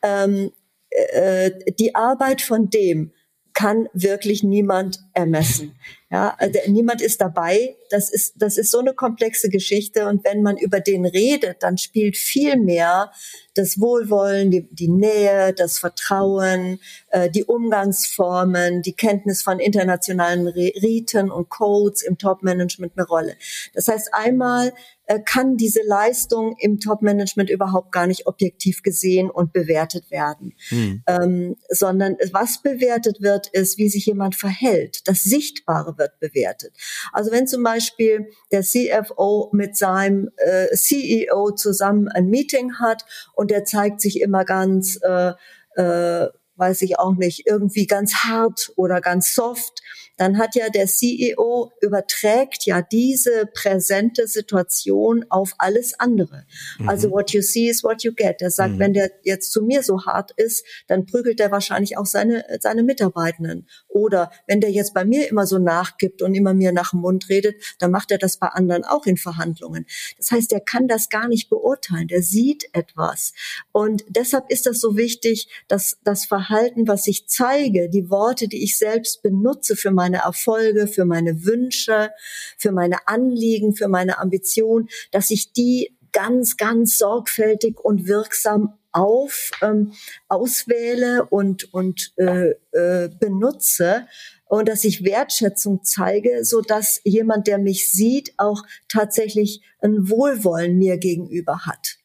ähm, äh, die Arbeit von dem kann wirklich niemand ermessen. Ja, also niemand ist dabei. Das ist, das ist so eine komplexe Geschichte. Und wenn man über den redet, dann spielt viel mehr das Wohlwollen, die, die Nähe, das Vertrauen, äh, die Umgangsformen, die Kenntnis von internationalen Riten und Codes im Top-Management eine Rolle. Das heißt, einmal äh, kann diese Leistung im Top-Management überhaupt gar nicht objektiv gesehen und bewertet werden, hm. ähm, sondern was bewertet wird, ist, wie sich jemand verhält. Das Sichtbare wird bewertet. Also wenn zum Beispiel der CFO mit seinem äh, CEO zusammen ein Meeting hat und der zeigt sich immer ganz, äh, äh, weiß ich auch nicht, irgendwie ganz hart oder ganz soft, dann hat ja der CEO überträgt ja diese präsente Situation auf alles andere. Mhm. Also what you see is what you get. Er sagt, mhm. wenn der jetzt zu mir so hart ist, dann prügelt er wahrscheinlich auch seine, seine Mitarbeitenden. Oder wenn der jetzt bei mir immer so nachgibt und immer mir nach dem Mund redet, dann macht er das bei anderen auch in Verhandlungen. Das heißt, er kann das gar nicht beurteilen. Der sieht etwas. Und deshalb ist das so wichtig, dass das Verhalten, was ich zeige, die Worte, die ich selbst benutze für meine Erfolge, für meine Wünsche, für meine Anliegen, für meine Ambitionen, dass ich die ganz, ganz sorgfältig und wirksam auf ähm, auswähle und und äh, äh, benutze und dass ich Wertschätzung zeige, so dass jemand, der mich sieht, auch tatsächlich ein Wohlwollen mir gegenüber hat.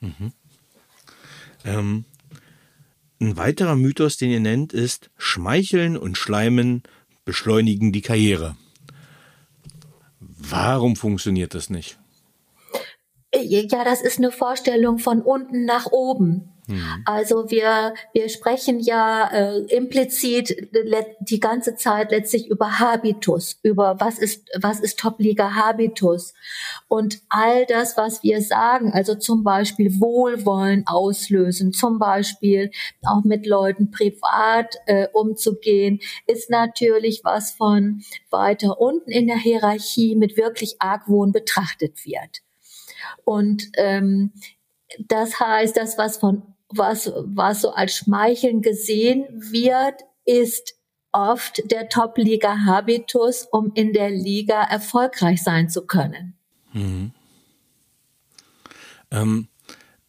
Mhm. Ähm, ein weiterer Mythos, den ihr nennt, ist Schmeicheln und Schleimen beschleunigen die Karriere. Warum funktioniert das nicht? Ja, das ist eine Vorstellung von unten nach oben. Mhm. Also wir, wir sprechen ja äh, implizit die ganze Zeit letztlich über Habitus, über was ist, was ist Top-Liga Habitus. Und all das, was wir sagen, also zum Beispiel Wohlwollen auslösen, zum Beispiel auch mit Leuten privat äh, umzugehen, ist natürlich was von weiter unten in der Hierarchie mit wirklich Argwohn betrachtet wird. Und ähm, das heißt, das, was von was, was so als Schmeicheln gesehen wird, ist oft der Top-Liga-Habitus, um in der Liga erfolgreich sein zu können. Mhm. Ähm,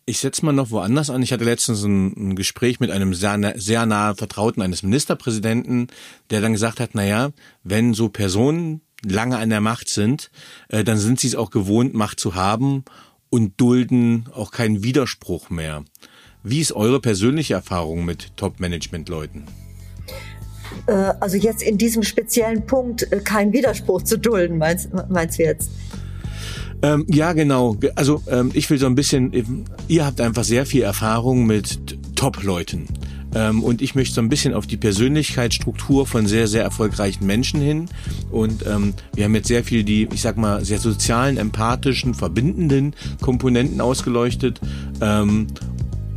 ich setze mal noch woanders an. Ich hatte letztens ein, ein Gespräch mit einem sehr, sehr nahe Vertrauten eines Ministerpräsidenten, der dann gesagt hat, naja, wenn so Personen lange an der Macht sind, äh, dann sind sie es auch gewohnt, Macht zu haben und dulden auch keinen Widerspruch mehr. Wie ist eure persönliche Erfahrung mit Top-Management-Leuten? Äh, also jetzt in diesem speziellen Punkt äh, keinen Widerspruch zu dulden, meinst, meinst du jetzt? Ähm, ja, genau. Also ähm, ich will so ein bisschen, ihr habt einfach sehr viel Erfahrung mit Top-Leuten. Ähm, und ich möchte so ein bisschen auf die Persönlichkeitsstruktur von sehr, sehr erfolgreichen Menschen hin. Und ähm, wir haben jetzt sehr viel die, ich sag mal, sehr sozialen, empathischen, verbindenden Komponenten ausgeleuchtet. Ähm,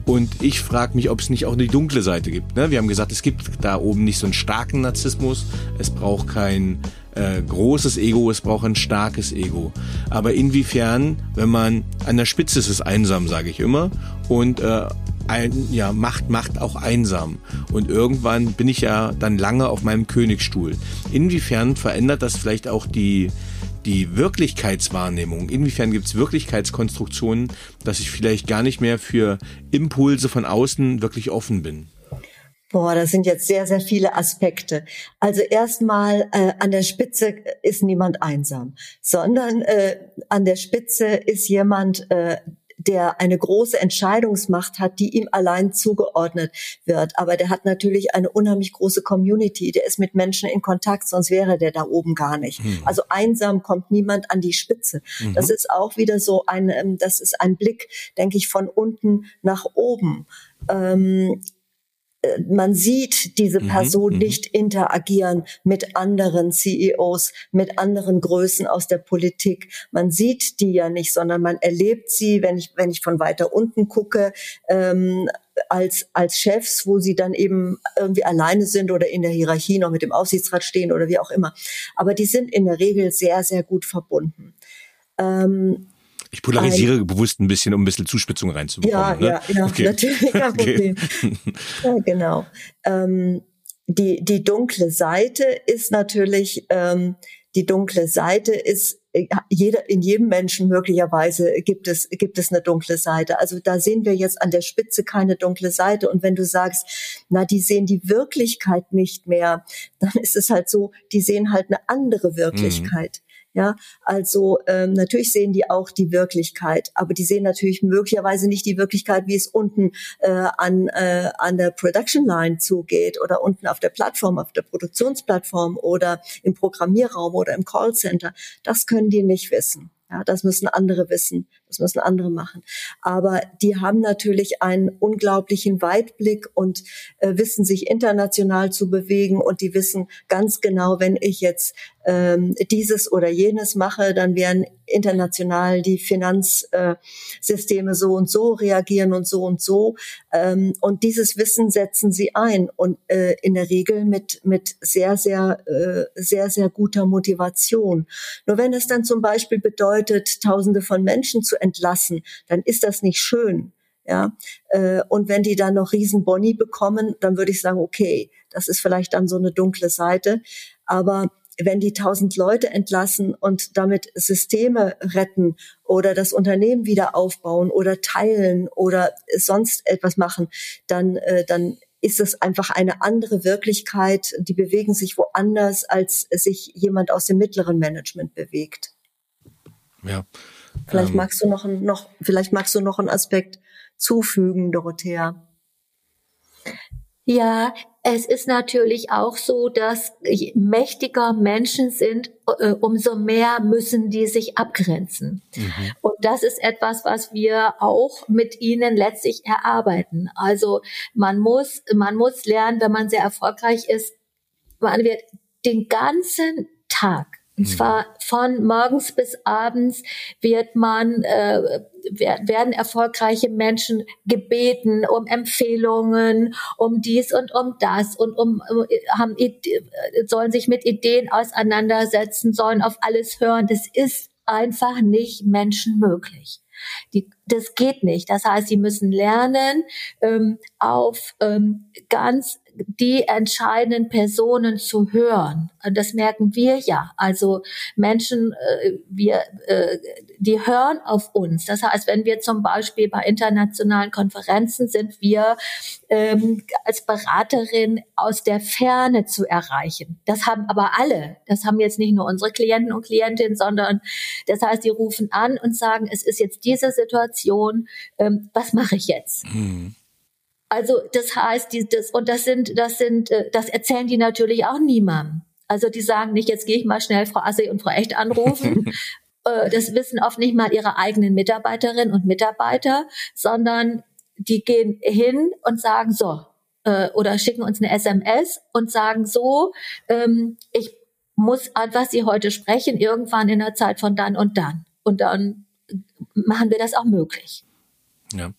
und ich frage mich, ob es nicht auch eine dunkle Seite gibt. Ne? Wir haben gesagt, es gibt da oben nicht so einen starken Narzissmus. Es braucht kein äh, großes Ego, es braucht ein starkes Ego. Aber inwiefern, wenn man an der Spitze ist, ist einsam, sage ich immer. Und äh, ein, ja, Macht macht auch einsam. Und irgendwann bin ich ja dann lange auf meinem Königsstuhl. Inwiefern verändert das vielleicht auch die die Wirklichkeitswahrnehmung, inwiefern gibt es Wirklichkeitskonstruktionen, dass ich vielleicht gar nicht mehr für Impulse von außen wirklich offen bin? Boah, das sind jetzt sehr, sehr viele Aspekte. Also erstmal äh, an der Spitze ist niemand einsam, sondern äh, an der Spitze ist jemand, äh, der eine große Entscheidungsmacht hat, die ihm allein zugeordnet wird. Aber der hat natürlich eine unheimlich große Community. Der ist mit Menschen in Kontakt, sonst wäre der da oben gar nicht. Mhm. Also einsam kommt niemand an die Spitze. Mhm. Das ist auch wieder so ein, ähm, das ist ein Blick, denke ich, von unten nach oben. Ähm, äh, man sieht diese mhm, Person mhm, nicht interagieren mit anderen CEOs, mit anderen Größen aus der Politik. Man sieht die ja nicht, sondern man erlebt sie, wenn ich, wenn ich von weiter unten gucke, ähm, als, als Chefs, wo sie dann eben irgendwie alleine sind oder in der Hierarchie noch mit dem Aufsichtsrat stehen oder wie auch immer. Aber die sind in der Regel sehr, sehr gut verbunden. Ähm, ich polarisiere ein, bewusst ein bisschen, um ein bisschen Zuspitzung reinzubekommen. Ja, ne? ja, ja, okay. natürlich, *laughs* kein Problem. Okay. *laughs* ja, genau. Ähm, die, die dunkle Seite ist natürlich, ähm, die dunkle Seite ist äh, jeder, in jedem Menschen möglicherweise gibt es, gibt es eine dunkle Seite. Also da sehen wir jetzt an der Spitze keine dunkle Seite. Und wenn du sagst, na, die sehen die Wirklichkeit nicht mehr, dann ist es halt so, die sehen halt eine andere Wirklichkeit. Mhm. Ja, also ähm, natürlich sehen die auch die Wirklichkeit, aber die sehen natürlich möglicherweise nicht die Wirklichkeit, wie es unten äh, an äh, an der Production Line zugeht oder unten auf der Plattform, auf der Produktionsplattform oder im Programmierraum oder im Callcenter. Das können die nicht wissen. Ja, das müssen andere wissen, das müssen andere machen. Aber die haben natürlich einen unglaublichen Weitblick und äh, wissen sich international zu bewegen und die wissen ganz genau, wenn ich jetzt ähm, dieses oder jenes mache, dann werden international die Finanzsysteme äh, so und so reagieren und so und so. Ähm, und dieses Wissen setzen sie ein und äh, in der Regel mit, mit sehr, sehr, äh, sehr, sehr guter Motivation. Nur wenn es dann zum Beispiel bedeutet, Tausende von Menschen zu entlassen, dann ist das nicht schön. Ja, äh, und wenn die dann noch Riesenboni bekommen, dann würde ich sagen, okay, das ist vielleicht dann so eine dunkle Seite. Aber wenn die tausend Leute entlassen und damit Systeme retten oder das Unternehmen wieder aufbauen oder teilen oder sonst etwas machen, dann, äh, dann ist es einfach eine andere Wirklichkeit. Die bewegen sich woanders, als sich jemand aus dem mittleren Management bewegt. Ja. Vielleicht ähm, magst du noch, noch, vielleicht magst du noch einen Aspekt zufügen, Dorothea. Ja, es ist natürlich auch so, dass mächtiger Menschen sind, äh, umso mehr müssen die sich abgrenzen. Mhm. Und das ist etwas, was wir auch mit ihnen letztlich erarbeiten. Also man muss, man muss lernen, wenn man sehr erfolgreich ist, man wird den ganzen Tag und mhm. zwar von morgens bis abends wird man, äh, werden erfolgreiche Menschen gebeten um Empfehlungen, um dies und um das und um, haben, sollen sich mit Ideen auseinandersetzen, sollen auf alles hören. Das ist einfach nicht menschenmöglich. Die, das geht nicht. Das heißt, sie müssen lernen, ähm, auf ähm, ganz die entscheidenden Personen zu hören. Und das merken wir ja. Also Menschen, äh, wir, äh, die hören auf uns. Das heißt, wenn wir zum Beispiel bei internationalen Konferenzen sind, wir ähm, als Beraterin aus der Ferne zu erreichen. Das haben aber alle. Das haben jetzt nicht nur unsere Klienten und Klientinnen, sondern das heißt, die rufen an und sagen, es ist jetzt diese Situation, ähm, was mache ich jetzt? Mhm. Also das heißt, die, das, und das sind, das sind, äh, das erzählen die natürlich auch niemandem. Also die sagen nicht, jetzt gehe ich mal schnell Frau Assey und Frau Echt anrufen. *laughs* Äh, das wissen oft nicht mal ihre eigenen Mitarbeiterinnen und Mitarbeiter, sondern die gehen hin und sagen so, äh, oder schicken uns eine SMS und sagen so, ähm, ich muss was Sie heute sprechen, irgendwann in der Zeit von dann und dann. Und dann machen wir das auch möglich. Ja,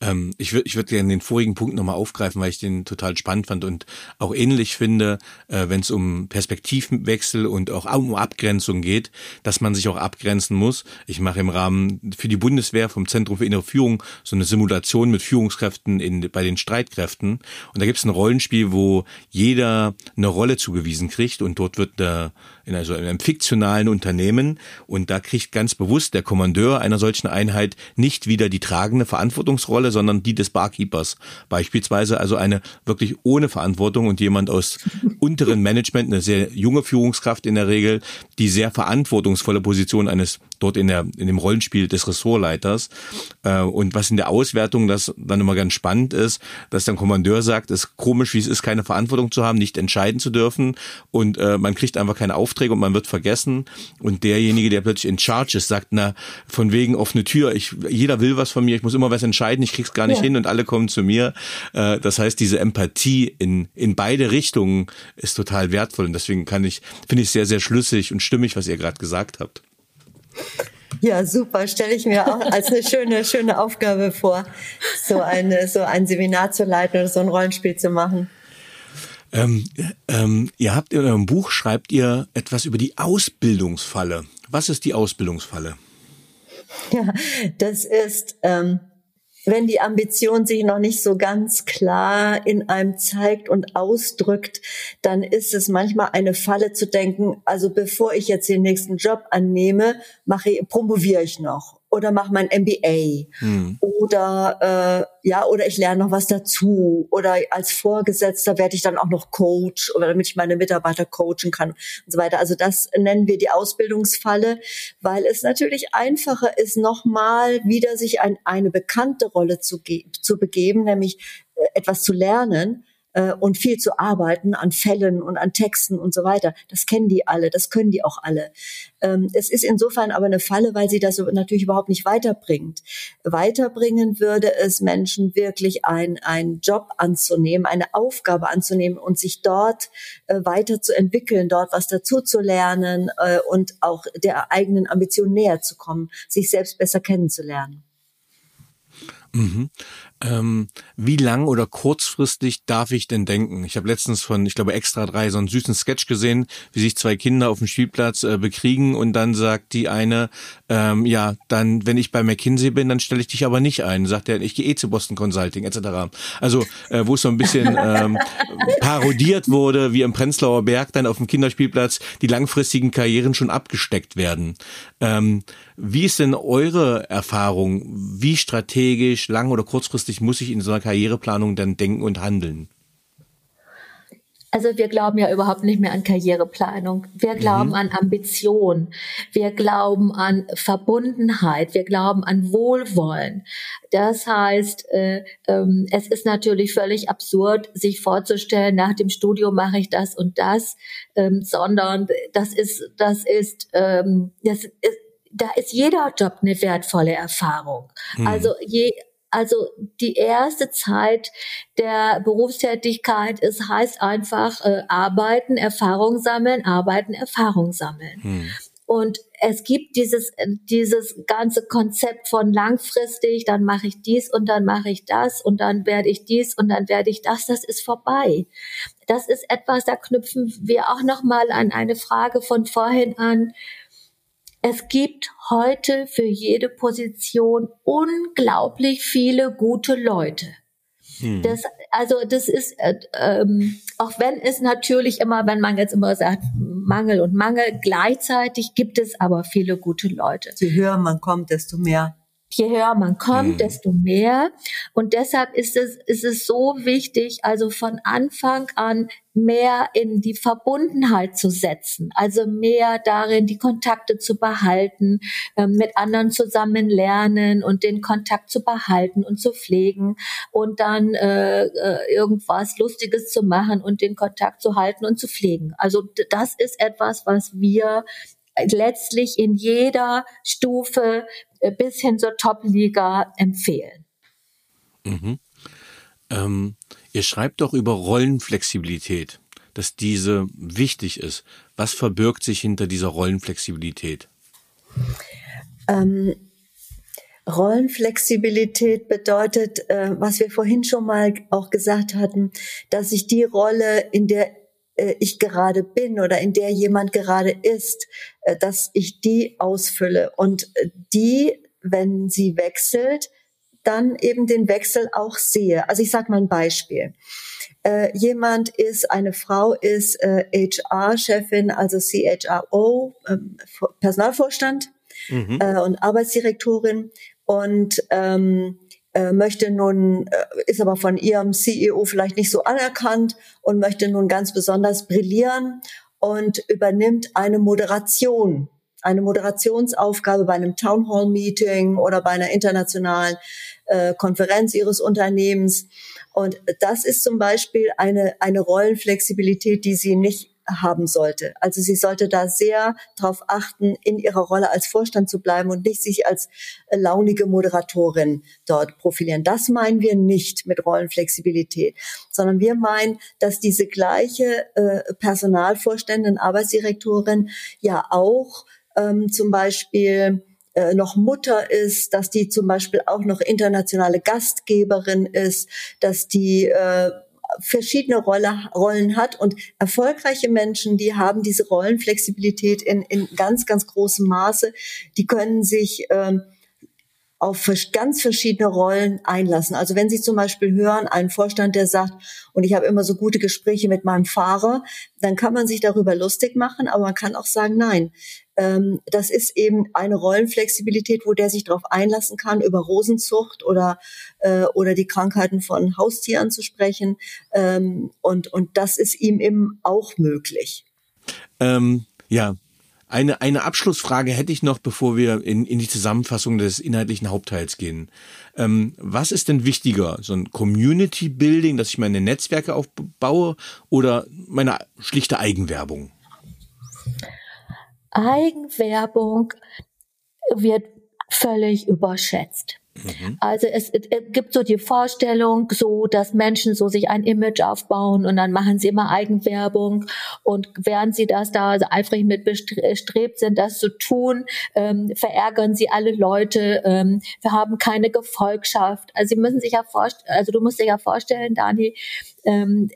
ähm, ich würde ich würd gerne den vorigen Punkt nochmal aufgreifen, weil ich den total spannend fand und auch ähnlich finde, äh, wenn es um Perspektivwechsel und auch um Abgrenzung geht, dass man sich auch abgrenzen muss. Ich mache im Rahmen für die Bundeswehr vom Zentrum für innere Führung so eine Simulation mit Führungskräften in, bei den Streitkräften. Und da gibt es ein Rollenspiel, wo jeder eine Rolle zugewiesen kriegt und dort wird der in, also in einem fiktionalen Unternehmen und da kriegt ganz bewusst der Kommandeur einer solchen Einheit nicht wieder die tragende Verantwortungsrolle, sondern die des Barkeepers. Beispielsweise also eine wirklich ohne Verantwortung und jemand aus unteren Management, eine sehr junge Führungskraft in der Regel, die sehr verantwortungsvolle Position eines dort in der in dem Rollenspiel des Ressortleiters äh, und was in der Auswertung das dann immer ganz spannend ist, dass dann Kommandeur sagt, es ist komisch, wie es ist, keine Verantwortung zu haben, nicht entscheiden zu dürfen und äh, man kriegt einfach keine Aufträge und man wird vergessen. Und derjenige, der plötzlich in Charge ist, sagt, na, von wegen offene Tür, ich, jeder will was von mir, ich muss immer was entscheiden, ich krieg's gar nicht ja. hin und alle kommen zu mir. Äh, das heißt, diese Empathie in, in beide Richtungen ist total wertvoll. Und deswegen kann ich, finde ich sehr, sehr schlüssig und stimmig, was ihr gerade gesagt habt. Ja, super. Stelle ich mir auch als eine schöne, schöne Aufgabe vor, so eine, so ein Seminar zu leiten oder so ein Rollenspiel zu machen. Ähm, ähm, ihr habt in eurem Buch schreibt ihr etwas über die Ausbildungsfalle. Was ist die Ausbildungsfalle? Ja, das ist, ähm, wenn die Ambition sich noch nicht so ganz klar in einem zeigt und ausdrückt, dann ist es manchmal eine Falle zu denken, also bevor ich jetzt den nächsten Job annehme, mache, promoviere ich noch oder mache mein MBA hm. oder äh, ja oder ich lerne noch was dazu oder als Vorgesetzter werde ich dann auch noch Coach oder damit ich meine Mitarbeiter coachen kann und so weiter. Also das nennen wir die Ausbildungsfalle, weil es natürlich einfacher ist, nochmal wieder sich ein, eine bekannte Rolle zu, zu begeben, nämlich äh, etwas zu lernen äh, und viel zu arbeiten an Fällen und an Texten und so weiter. Das kennen die alle, das können die auch alle. Ähm, es ist insofern aber eine Falle, weil sie das natürlich überhaupt nicht weiterbringt. Weiterbringen würde es Menschen wirklich ein, einen Job anzunehmen, eine Aufgabe anzunehmen und sich dort äh, weiterzuentwickeln, dort was dazu zu lernen äh, und auch der eigenen Ambition näher zu kommen, sich selbst besser kennenzulernen. Mhm. Ähm, wie lang oder kurzfristig darf ich denn denken? Ich habe letztens von, ich glaube, Extra drei so einen süßen Sketch gesehen, wie sich zwei Kinder auf dem Spielplatz äh, bekriegen und dann sagt die eine, ähm, ja, dann, wenn ich bei McKinsey bin, dann stelle ich dich aber nicht ein. Sagt er, ich gehe eh zu Boston Consulting etc. Also, äh, wo es so ein bisschen ähm, *laughs* parodiert wurde, wie im Prenzlauer Berg dann auf dem Kinderspielplatz die langfristigen Karrieren schon abgesteckt werden. Ähm, wie ist denn eure Erfahrung? Wie strategisch, lang oder kurzfristig muss ich in so einer Karriereplanung dann denken und handeln? Also wir glauben ja überhaupt nicht mehr an Karriereplanung. Wir mhm. glauben mhm. an Ambition. Wir glauben an Verbundenheit. Wir glauben an Wohlwollen. Das heißt, äh, ähm, es ist natürlich völlig absurd, sich vorzustellen, nach dem Studium mache ich das und das, ähm, sondern das ist, das ist, ähm, das ist da ist jeder Job eine wertvolle Erfahrung. Mhm. Also je, also die erste Zeit der Berufstätigkeit ist heißt einfach äh, arbeiten, Erfahrung sammeln, arbeiten, Erfahrung sammeln. Hm. Und es gibt dieses, dieses ganze Konzept von langfristig, dann mache ich dies und dann mache ich das und dann werde ich dies und dann werde ich das, das ist vorbei. Das ist etwas, da knüpfen wir auch nochmal an eine Frage von vorhin an es gibt heute für jede Position unglaublich viele gute Leute. Hm. Das, also das ist, äh, ähm, auch wenn es natürlich immer, wenn man jetzt immer sagt, Mangel und Mangel, gleichzeitig gibt es aber viele gute Leute. Je höher man kommt, desto mehr je höher man kommt, mhm. desto mehr. Und deshalb ist es, ist es so wichtig, also von Anfang an mehr in die Verbundenheit zu setzen, also mehr darin, die Kontakte zu behalten, äh, mit anderen zusammen lernen und den Kontakt zu behalten und zu pflegen und dann äh, äh irgendwas Lustiges zu machen und den Kontakt zu halten und zu pflegen. Also das ist etwas, was wir letztlich in jeder Stufe äh, bis hin zur Top-Liga empfehlen. Mhm. Ähm, ihr schreibt doch über Rollenflexibilität, dass diese wichtig ist. Was verbirgt sich hinter dieser Rollenflexibilität? Ähm, Rollenflexibilität bedeutet, äh, was wir vorhin schon mal auch gesagt hatten, dass ich die Rolle, in der ich gerade bin oder in der jemand gerade ist, äh, dass ich die ausfülle und äh, die, wenn sie wechselt, dann eben den Wechsel auch sehe. Also ich sage mal ein Beispiel. Äh, jemand ist, eine Frau ist äh, HR-Chefin, also CHRO, äh, Personalvorstand mhm. äh, und Arbeitsdirektorin und ähm, äh, möchte nun, äh, ist aber von ihrem CEO vielleicht nicht so anerkannt und möchte nun ganz besonders brillieren und übernimmt eine Moderation, eine Moderationsaufgabe bei einem Town Hall Meeting oder bei einer internationalen äh, Konferenz ihres Unternehmens. Und das ist zum Beispiel eine, eine Rollenflexibilität, die sie nicht haben sollte. Also sie sollte da sehr darauf achten, in ihrer Rolle als Vorstand zu bleiben und nicht sich als äh, launige Moderatorin dort profilieren. Das meinen wir nicht mit Rollenflexibilität, sondern wir meinen, dass diese gleiche äh, Personalvorständin, Arbeitsdirektorin ja auch ähm, zum Beispiel äh, noch Mutter ist, dass die zum Beispiel auch noch internationale Gastgeberin ist, dass die äh, verschiedene Rolle, Rollen hat und erfolgreiche Menschen, die haben diese Rollenflexibilität in, in ganz, ganz großem Maße. Die können sich ähm, auf ganz verschiedene Rollen einlassen. Also wenn Sie zum Beispiel hören, einen Vorstand, der sagt, und ich habe immer so gute Gespräche mit meinem Fahrer, dann kann man sich darüber lustig machen, aber man kann auch sagen, nein, ähm, das ist eben eine Rollenflexibilität, wo der sich darauf einlassen kann, über Rosenzucht oder, äh, oder die Krankheiten von Haustieren zu sprechen. Ähm, und, und das ist ihm eben auch möglich. Ähm, ja, eine, eine Abschlussfrage hätte ich noch, bevor wir in, in die Zusammenfassung des inhaltlichen Hauptteils gehen. Ähm, was ist denn wichtiger? So ein Community Building, dass ich meine Netzwerke aufbaue oder meine schlichte Eigenwerbung? Eigenwerbung wird völlig überschätzt. Mhm. Also es, es, gibt so die Vorstellung, so dass Menschen so sich ein Image aufbauen und dann machen sie immer Eigenwerbung und während sie das da also eifrig mit bestrebt sind, das zu tun, ähm, verärgern sie alle Leute. Ähm, wir haben keine Gefolgschaft. Also sie müssen sich ja vorstellen, also du musst dir ja vorstellen, Dani, ähm,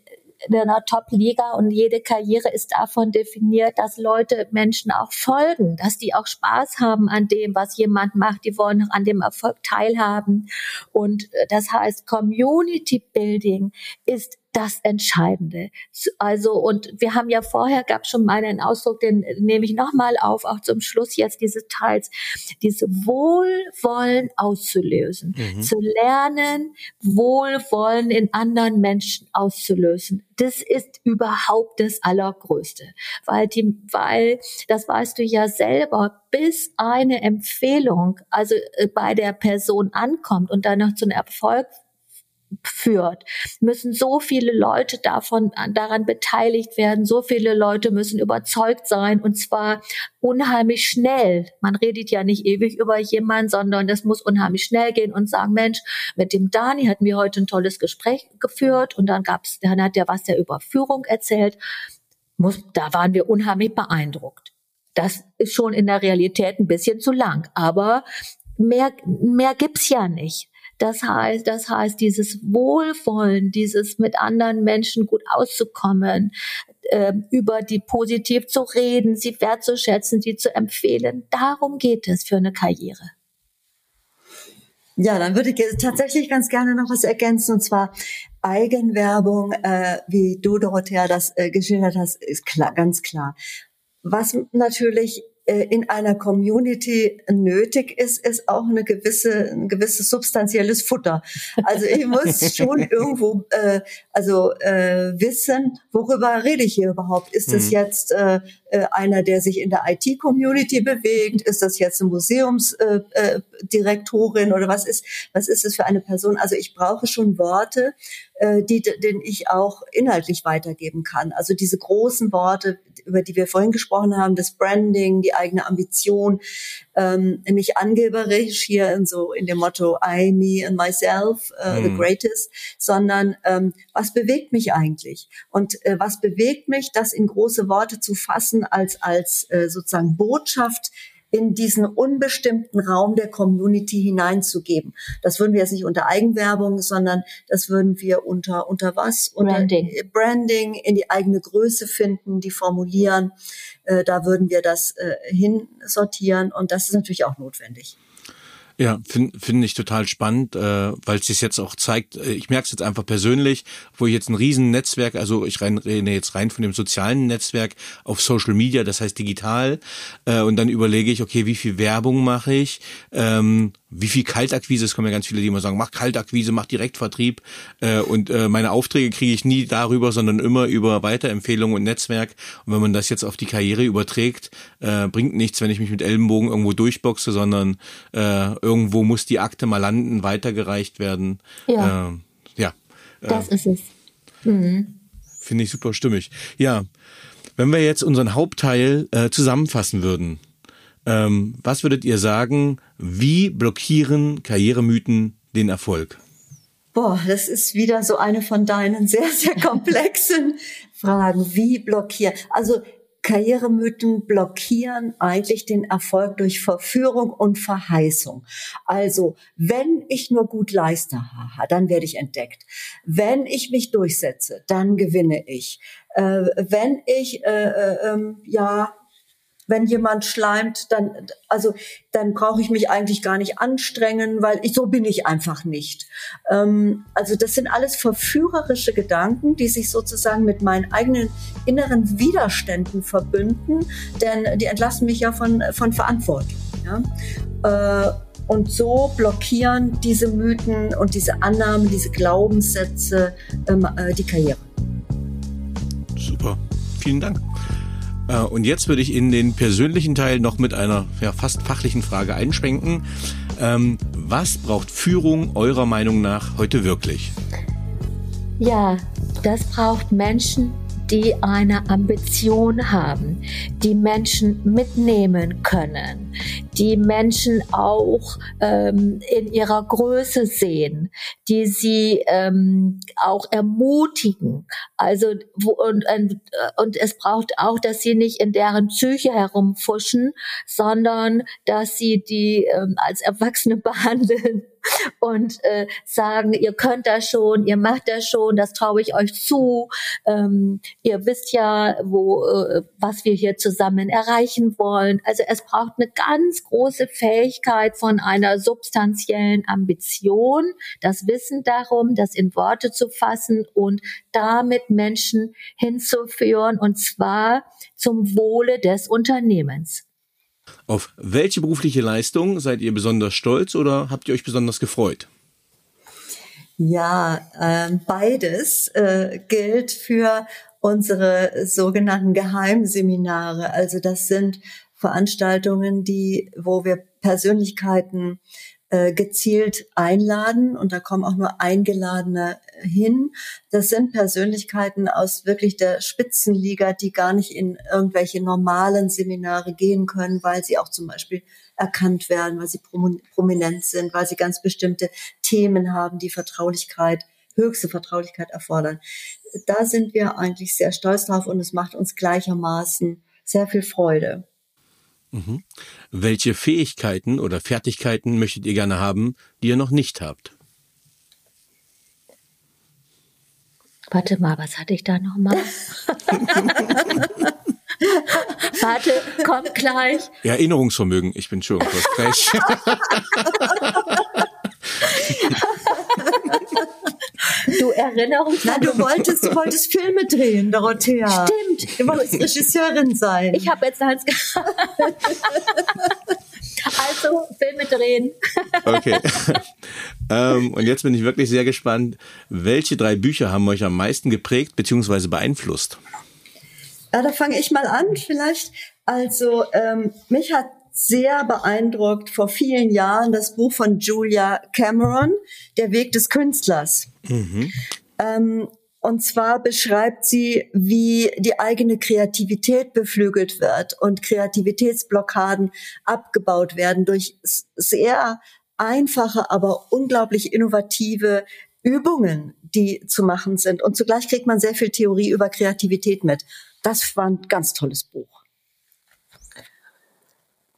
in einer Top-Liga und jede Karriere ist davon definiert, dass Leute Menschen auch folgen, dass die auch Spaß haben an dem, was jemand macht. Die wollen an dem Erfolg teilhaben. Und äh, das heißt, Community Building ist das Entscheidende. Also, und wir haben ja vorher, gab schon mal einen Ausdruck, den nehme ich nochmal auf, auch zum Schluss jetzt diese Teils, diese Wohlwollen auszulösen, mhm. zu lernen, Wohlwollen in anderen Menschen auszulösen. Das ist überhaupt das Allergrößte, weil die, weil, das weißt du ja selber, bis eine Empfehlung, also äh, bei der Person ankommt und dann noch zu einem Erfolg führt, müssen so viele Leute davon daran beteiligt werden, so viele Leute müssen überzeugt sein und zwar unheimlich schnell. Man redet ja nicht ewig über jemanden, sondern das muss unheimlich schnell gehen und sagen, Mensch, mit dem Dani hatten wir heute ein tolles Gespräch geführt und dann gab's, dann hat der was der Überführung erzählt. Muss, da waren wir unheimlich beeindruckt. Das ist schon in der Realität ein bisschen zu lang, aber mehr, mehr gibt's ja nicht. Das heißt, das heißt, dieses Wohlwollen, dieses mit anderen Menschen gut auszukommen, äh, über die positiv zu reden, sie wertzuschätzen, sie zu empfehlen. Darum geht es für eine Karriere. Ja, dann würde ich tatsächlich ganz gerne noch was ergänzen, und zwar Eigenwerbung, äh, wie du, Dorothea, das äh, geschildert hast, ist klar, ganz klar. Was natürlich in einer Community nötig ist, ist auch eine gewisse, ein gewisses substanzielles Futter. Also ich muss *laughs* schon irgendwo, äh, also äh, wissen, worüber rede ich hier überhaupt? Ist das mhm. jetzt äh, äh einer, der sich in der IT-Community bewegt? Ist das jetzt eine Museumsdirektorin äh, äh, oder was ist, was ist es für eine Person? Also ich brauche schon Worte, äh, die, den ich auch inhaltlich weitergeben kann. Also diese großen Worte, über die wir vorhin gesprochen haben, das Branding, die eigene Ambition, ähm, nicht angeberisch hier in so in dem Motto I, me and myself, uh, mm. the mhm. greatest, sondern ähm, was bewegt mich eigentlich und äh, was bewegt mich, das in große Worte zu fassen als als äh, sozusagen Botschaft in diesen unbestimmten Raum der Community hineinzugeben. Das würden wir jetzt nicht unter Eigenwerbung, sondern das würden wir unter, unter was? Unter Branding. Branding, in die eigene Größe finden, die formulieren. Äh, da würden wir das äh, hinsortieren und das ist natürlich auch notwendig. Ja, finde find ich total spannend, äh, weil es sich jetzt auch zeigt, äh, ich merke es jetzt einfach persönlich, wo ich jetzt ein riesen Netzwerk, also ich rein, rede jetzt rein von dem sozialen Netzwerk auf Social Media, das heißt digital, äh, und dann überlege ich, okay, wie viel Werbung mache ich, ähm, wie viel Kaltakquise, es kommen ja ganz viele, die immer sagen, mach Kaltakquise, mach Direktvertrieb äh, und äh, meine Aufträge kriege ich nie darüber, sondern immer über Weiterempfehlungen und Netzwerk. Und wenn man das jetzt auf die Karriere überträgt, äh, bringt nichts, wenn ich mich mit Ellenbogen irgendwo durchboxe, sondern äh, irgendwo muss die Akte mal landen, weitergereicht werden. Ja, äh, ja. das ist es. Mhm. Finde ich super stimmig. Ja, wenn wir jetzt unseren Hauptteil äh, zusammenfassen würden, ähm, was würdet ihr sagen, wie blockieren Karrieremythen den Erfolg? Boah, das ist wieder so eine von deinen sehr, sehr *laughs* komplexen Fragen. Wie blockieren? Also Karrieremythen blockieren eigentlich den Erfolg durch Verführung und Verheißung. Also, wenn ich nur gut leiste, dann werde ich entdeckt. Wenn ich mich durchsetze, dann gewinne ich. Äh, wenn ich äh, äh, ähm, ja wenn jemand schleimt, dann, also, dann brauche ich mich eigentlich gar nicht anstrengen, weil ich, so bin ich einfach nicht. Ähm, also, das sind alles verführerische Gedanken, die sich sozusagen mit meinen eigenen inneren Widerständen verbünden, denn die entlassen mich ja von, von Verantwortung. Ja? Äh, und so blockieren diese Mythen und diese Annahmen, diese Glaubenssätze ähm, äh, die Karriere. Super. Vielen Dank. Äh, und jetzt würde ich in den persönlichen Teil noch mit einer ja, fast fachlichen Frage einschwenken. Ähm, was braucht Führung eurer Meinung nach heute wirklich? Ja, das braucht Menschen, die eine Ambition haben, die Menschen mitnehmen können, die Menschen auch ähm, in ihrer Größe sehen, die sie ähm, auch ermutigen. Also und, und, und es braucht auch, dass sie nicht in deren Psyche herumfuschen, sondern dass sie die ähm, als Erwachsene *laughs* behandeln und äh, sagen, ihr könnt das schon, ihr macht das schon, das traue ich euch zu. Ähm, ihr wisst ja, wo äh, was wir hier zusammen erreichen wollen. Also es braucht eine ganz große Fähigkeit von einer substanziellen Ambition, das Wissen darum, das in Worte zu fassen und damit Menschen hinzuführen und zwar zum Wohle des Unternehmens. Auf welche berufliche Leistung seid ihr besonders stolz oder habt ihr euch besonders gefreut? Ja, äh, beides äh, gilt für unsere sogenannten Geheimseminare. Also das sind Veranstaltungen, die, wo wir Persönlichkeiten äh, gezielt einladen und da kommen auch nur Eingeladene hin. Das sind Persönlichkeiten aus wirklich der Spitzenliga, die gar nicht in irgendwelche normalen Seminare gehen können, weil sie auch zum Beispiel erkannt werden, weil sie prominent sind, weil sie ganz bestimmte Themen haben, die Vertraulichkeit, höchste Vertraulichkeit erfordern. Da sind wir eigentlich sehr stolz drauf und es macht uns gleichermaßen sehr viel Freude. Mhm. Welche Fähigkeiten oder Fertigkeiten möchtet ihr gerne haben, die ihr noch nicht habt? Warte mal, was hatte ich da nochmal? *laughs* Warte, kommt gleich. Erinnerungsvermögen, ich bin schon frech. *laughs* Du Erinnerung. Nein, du wolltest, du wolltest Filme drehen, Dorothea. Stimmt. Du wolltest Regisseurin sein. Ich habe jetzt eins *laughs* Also Filme drehen. Okay. *laughs* ähm, und jetzt bin ich wirklich sehr gespannt. Welche drei Bücher haben euch am meisten geprägt bzw. beeinflusst? Ja, da fange ich mal an vielleicht. Also ähm, mich hat sehr beeindruckt vor vielen Jahren das Buch von Julia Cameron, Der Weg des Künstlers. Mhm. Ähm, und zwar beschreibt sie, wie die eigene Kreativität beflügelt wird und Kreativitätsblockaden abgebaut werden durch sehr einfache, aber unglaublich innovative Übungen, die zu machen sind. Und zugleich kriegt man sehr viel Theorie über Kreativität mit. Das war ein ganz tolles Buch.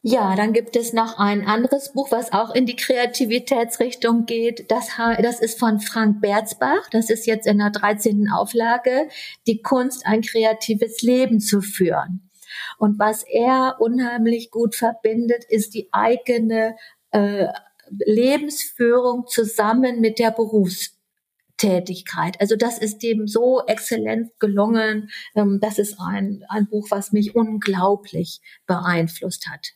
Ja, dann gibt es noch ein anderes Buch, was auch in die Kreativitätsrichtung geht. Das, das ist von Frank Berzbach. Das ist jetzt in der 13. Auflage. Die Kunst, ein kreatives Leben zu führen. Und was er unheimlich gut verbindet, ist die eigene äh, Lebensführung zusammen mit der Berufstätigkeit. Also das ist dem so exzellent gelungen. Ähm, das ist ein, ein Buch, was mich unglaublich beeinflusst hat.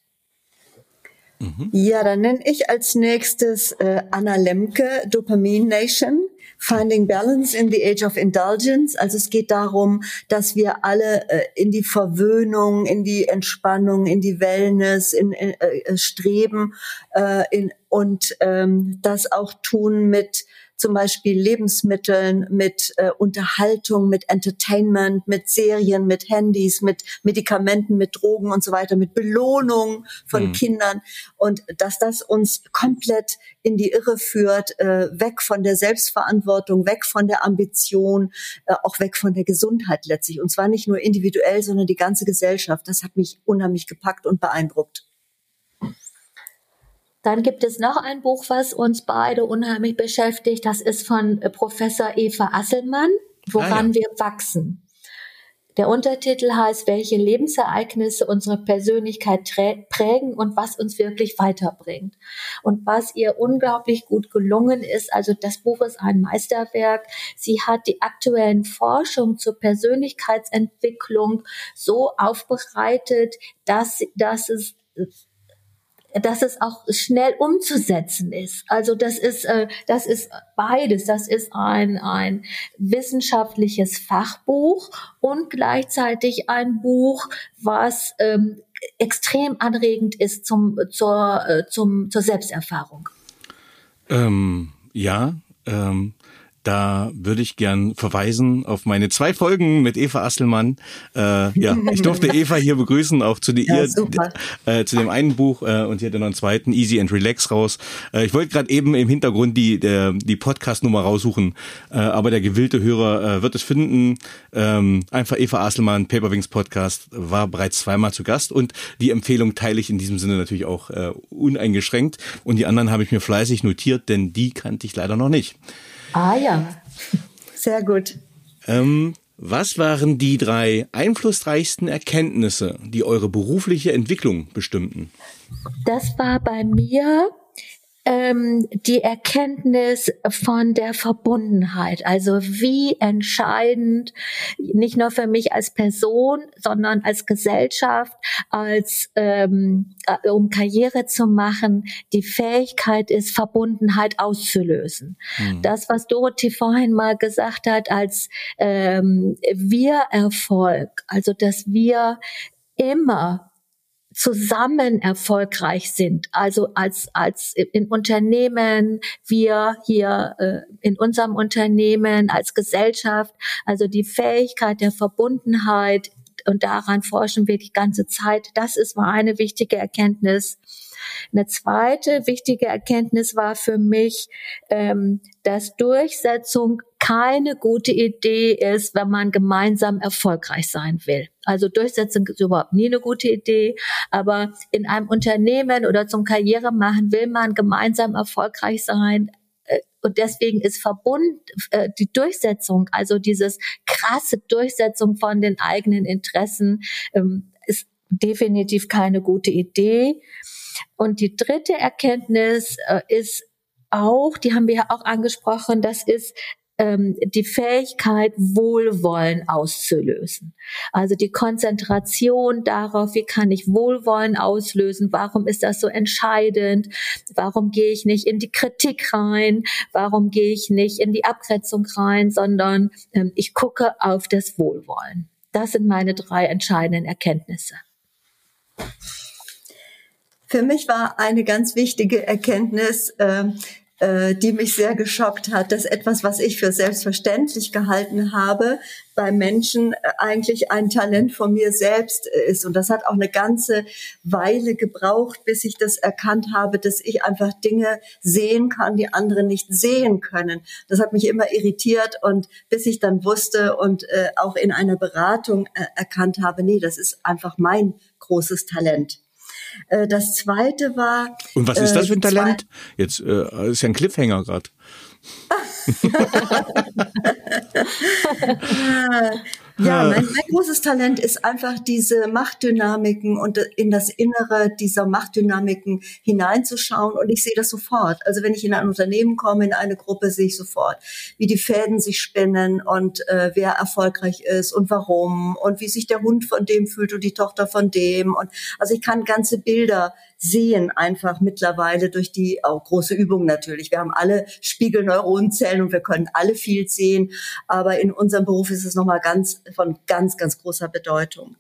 Ja, dann nenne ich als nächstes äh, Anna Lemke, Dopamine Nation. Finding Balance in the Age of Indulgence. Also es geht darum, dass wir alle äh, in die Verwöhnung, in die Entspannung, in die Wellness, in, in äh, streben äh, in, und ähm, das auch tun mit zum Beispiel Lebensmitteln, mit äh, Unterhaltung, mit Entertainment, mit Serien, mit Handys, mit Medikamenten, mit Drogen und so weiter, mit Belohnung von mhm. Kindern und dass das uns komplett in die Irre führt, äh, weg von der Selbstverantwortung, weg von der Ambition, äh, auch weg von der Gesundheit letztlich. Und zwar nicht nur individuell, sondern die ganze Gesellschaft. Das hat mich unheimlich gepackt und beeindruckt. Dann gibt es noch ein Buch, was uns beide unheimlich beschäftigt. Das ist von äh, Professor Eva Asselmann, Woran ah, ja. wir wachsen. Der Untertitel heißt, welche Lebensereignisse unsere Persönlichkeit prägen und was uns wirklich weiterbringt. Und was ihr unglaublich gut gelungen ist, also das Buch ist ein Meisterwerk. Sie hat die aktuellen Forschung zur Persönlichkeitsentwicklung so aufbereitet, dass, dass es dass es auch schnell umzusetzen ist. Also das ist, äh, das ist beides. Das ist ein, ein wissenschaftliches Fachbuch und gleichzeitig ein Buch, was ähm, extrem anregend ist zum, zur, äh, zum, zur Selbsterfahrung. Ähm, ja, ähm, Da würde ich gern verweisen auf meine zwei Folgen mit Eva Asselmann. Äh, ja, ich durfte Eva hier begrüßen, auch zu, die, ja, ihr, äh, zu dem einen Buch äh, und sie hat noch einen zweiten, Easy and Relax, raus. Äh, ich wollte gerade eben im Hintergrund die, der, die Podcast-Nummer raussuchen, äh, aber der gewillte Hörer äh, wird es finden. Ähm, einfach Eva Asselmann, Paperwings Podcast, war bereits zweimal zu Gast und die Empfehlung teile ich in diesem Sinne natürlich auch uneingeschränkt. Und die anderen habe ich mir fleißig notiert, denn die kannte ich leider noch nicht. Ah ja. Sehr gut. Ähm, was waren die drei einflussreichsten Erkenntnisse, die eure berufliche Entwicklung bestimmten? Das war bei mir ähm, die Erkenntnis von der Verbundenheit. Also wie entscheidend, nicht nur für mich als Person, sondern als Gesellschaft, als ähm, äh, um Karriere zu machen, die Fähigkeit ist, Verbundenheit auszulösen. Mhm. Das, was Dorothee vorhin mal gesagt hat, als ähm, Wir-Erfolg, also dass wir immer zusammen erfolgreich sind. Also als, als in Unternehmen, wir hier äh, in unserem Unternehmen, als Gesellschaft, also die Fähigkeit der Verbundenheit und daran forschen wir die ganze Zeit. Das ist mal eine wichtige Erkenntnis. Eine zweite wichtige Erkenntnis war für mich, ähm, dass Durchsetzung keine gute Idee ist, wenn man gemeinsam erfolgreich sein will. Also Durchsetzung ist überhaupt nie eine gute Idee, aber in einem Unternehmen oder zum Karriere machen will man gemeinsam erfolgreich sein. Äh, und deswegen ist Verbund, äh, die Durchsetzung, also dieses krasse Durchsetzung von den eigenen Interessen, ähm, ist definitiv keine gute Idee. Und die dritte Erkenntnis äh, ist auch, die haben wir ja auch angesprochen, das ist ähm, die Fähigkeit, Wohlwollen auszulösen. Also die Konzentration darauf, wie kann ich Wohlwollen auslösen, warum ist das so entscheidend, warum gehe ich nicht in die Kritik rein, warum gehe ich nicht in die Abgrenzung rein, sondern ähm, ich gucke auf das Wohlwollen. Das sind meine drei entscheidenden Erkenntnisse. Für mich war eine ganz wichtige Erkenntnis, äh, äh, die mich sehr geschockt hat, dass etwas, was ich für selbstverständlich gehalten habe, bei Menschen äh, eigentlich ein Talent von mir selbst ist. Und das hat auch eine ganze Weile gebraucht, bis ich das erkannt habe, dass ich einfach Dinge sehen kann, die andere nicht sehen können. Das hat mich immer irritiert und bis ich dann wusste und äh, auch in einer Beratung erkannt habe, nee, das ist einfach mein großes Talent. Äh, das zweite war. Und was ist das für ein äh, Talent? Jetzt äh, ist ja ein Cliffhanger gerade. *laughs* *laughs* Ja, mein, mein, großes Talent ist einfach diese Machtdynamiken und in das Innere dieser Machtdynamiken hineinzuschauen. Und ich sehe das sofort. Also wenn ich in ein Unternehmen komme, in eine Gruppe, sehe ich sofort, wie die Fäden sich spinnen und äh, wer erfolgreich ist und warum und wie sich der Hund von dem fühlt und die Tochter von dem. Und also ich kann ganze Bilder sehen einfach mittlerweile durch die auch große Übung natürlich. Wir haben alle Spiegelneuronenzellen und wir können alle viel sehen, aber in unserem Beruf ist es nochmal ganz von ganz, ganz großer Bedeutung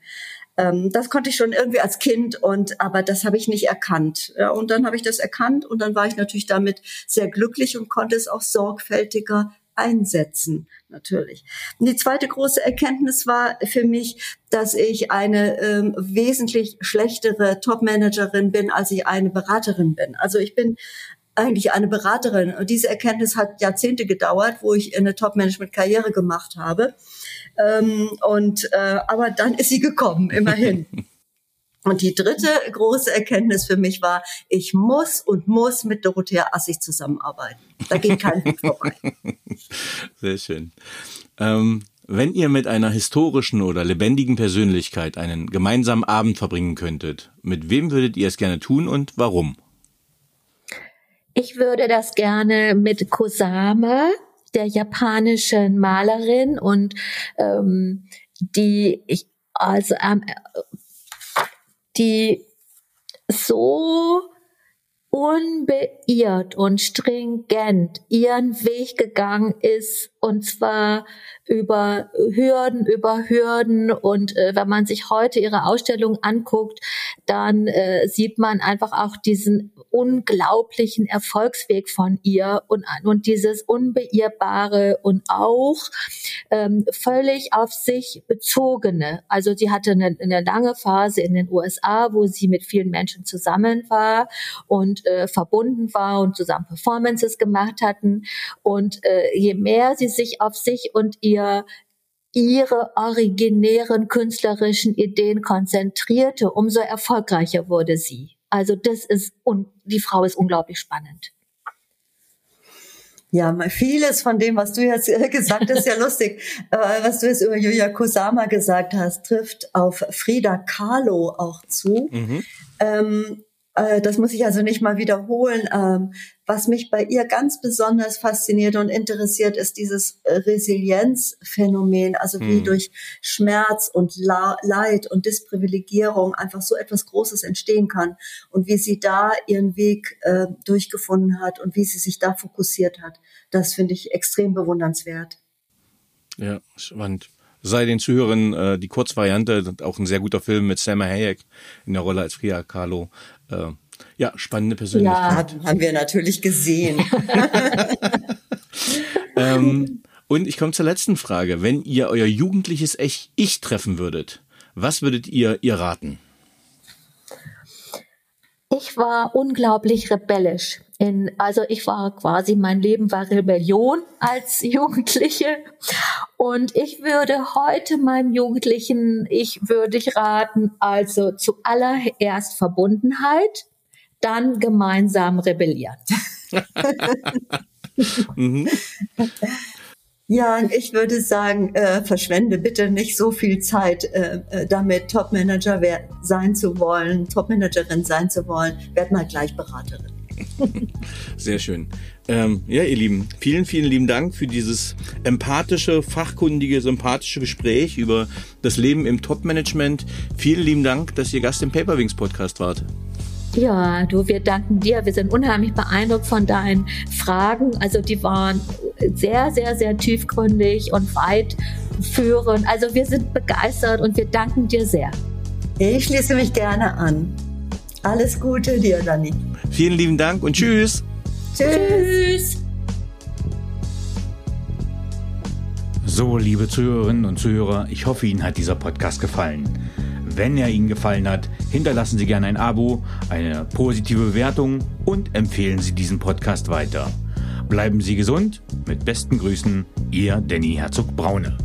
ähm, das konnte ich schon irgendwie als Kind und aber das habe ich nicht erkannt. Ja, und dann habe ich das erkannt und dann war ich natürlich damit sehr glücklich und konnte es auch sorgfältiger einsetzen, natürlich. Und die zweite große Erkenntnis war für mich, dass ich eine ähm, wesentlich schlechtere Top-Managerin bin, als ich eine Beraterin bin. Also ich bin eigentlich eine Beraterin. Und diese Erkenntnis hat Jahrzehnte gedauert, wo ich eine Top-Management-Karriere gemacht habe. Ähm, und äh, aber dann ist sie gekommen, immerhin. *laughs* Und die dritte große Erkenntnis für mich war, ich muss und muss mit Dorothea Assig zusammenarbeiten. Da geht kein Weg vorbei. *laughs* Sehr schön. Ähm, wenn ihr mit einer historischen oder lebendigen Persönlichkeit einen gemeinsamen Abend verbringen könntet, mit wem würdet ihr es gerne tun und warum? Ich würde das gerne mit Kusama, der japanischen Malerin und ähm, die ich also ähm, die so unbeirrt und stringent ihren Weg gegangen ist und zwar über Hürden, über Hürden. Und äh, wenn man sich heute ihre Ausstellung anguckt, dann äh, sieht man einfach auch diesen unglaublichen Erfolgsweg von ihr und, und dieses Unbeirrbare und auch ähm, völlig auf sich bezogene. Also sie hatte eine, eine lange Phase in den USA, wo sie mit vielen Menschen zusammen war und äh, verbunden war und zusammen Performances gemacht hatten. Und äh, je mehr sie sich auf sich und ihr ihr ihre originären künstlerischen Ideen konzentrierte, umso erfolgreicher wurde sie. Also das ist, und die Frau ist unglaublich spannend. Ja, vieles von dem, was du jetzt gesagt hast, ja *laughs* lustig. Äh, was du jetzt über Yuya Kusama gesagt hast, trifft auf Frida Kahlo auch zu. Mhm. Ähm, äh, das muss ich also nicht mal wiederholen. Ähm, was mich bei ihr ganz besonders fasziniert und interessiert, ist dieses Resilienzphänomen, also wie mhm. durch Schmerz und Leid und Disprivilegierung einfach so etwas Großes entstehen kann und wie sie da ihren Weg äh, durchgefunden hat und wie sie sich da fokussiert hat. Das finde ich extrem bewundernswert. Ja, spannend sei den Zuhörern äh, die Kurzvariante, auch ein sehr guter Film mit Selma Hayek in der Rolle als Frida Kahlo. Äh, ja, spannende Persönlichkeit. Ja, haben wir natürlich gesehen. *laughs* ähm, und ich komme zur letzten Frage. Wenn ihr euer jugendliches Ich treffen würdet, was würdet ihr ihr raten? Ich war unglaublich rebellisch. In, also ich war quasi, mein Leben war Rebellion als *laughs* Jugendliche. Und ich würde heute meinem Jugendlichen, ich würde ich raten, also zuallererst Verbundenheit, dann gemeinsam rebellieren. *laughs* mhm. Ja, und ich würde sagen, äh, verschwende bitte nicht so viel Zeit äh, äh damit, Topmanager sein zu wollen, Topmanagerin sein zu wollen. Werd mal gleich Beraterin. *laughs* Sehr schön. Ähm, ja, ihr Lieben, vielen, vielen lieben Dank für dieses empathische, fachkundige, sympathische Gespräch über das Leben im Top-Management. Vielen lieben Dank, dass ihr Gast im Paperwings Podcast wart. Ja, du, wir danken dir. Wir sind unheimlich beeindruckt von deinen Fragen. Also die waren sehr, sehr, sehr tiefgründig und weit führend. Also wir sind begeistert und wir danken dir sehr. Ich schließe mich gerne an. Alles Gute dir, Dani. Vielen lieben Dank und tschüss. Tschüss. So, liebe Zuhörerinnen und Zuhörer, ich hoffe, Ihnen hat dieser Podcast gefallen. Wenn er Ihnen gefallen hat, hinterlassen Sie gerne ein Abo, eine positive Bewertung und empfehlen Sie diesen Podcast weiter. Bleiben Sie gesund. Mit besten Grüßen, Ihr Danny Herzog Braune.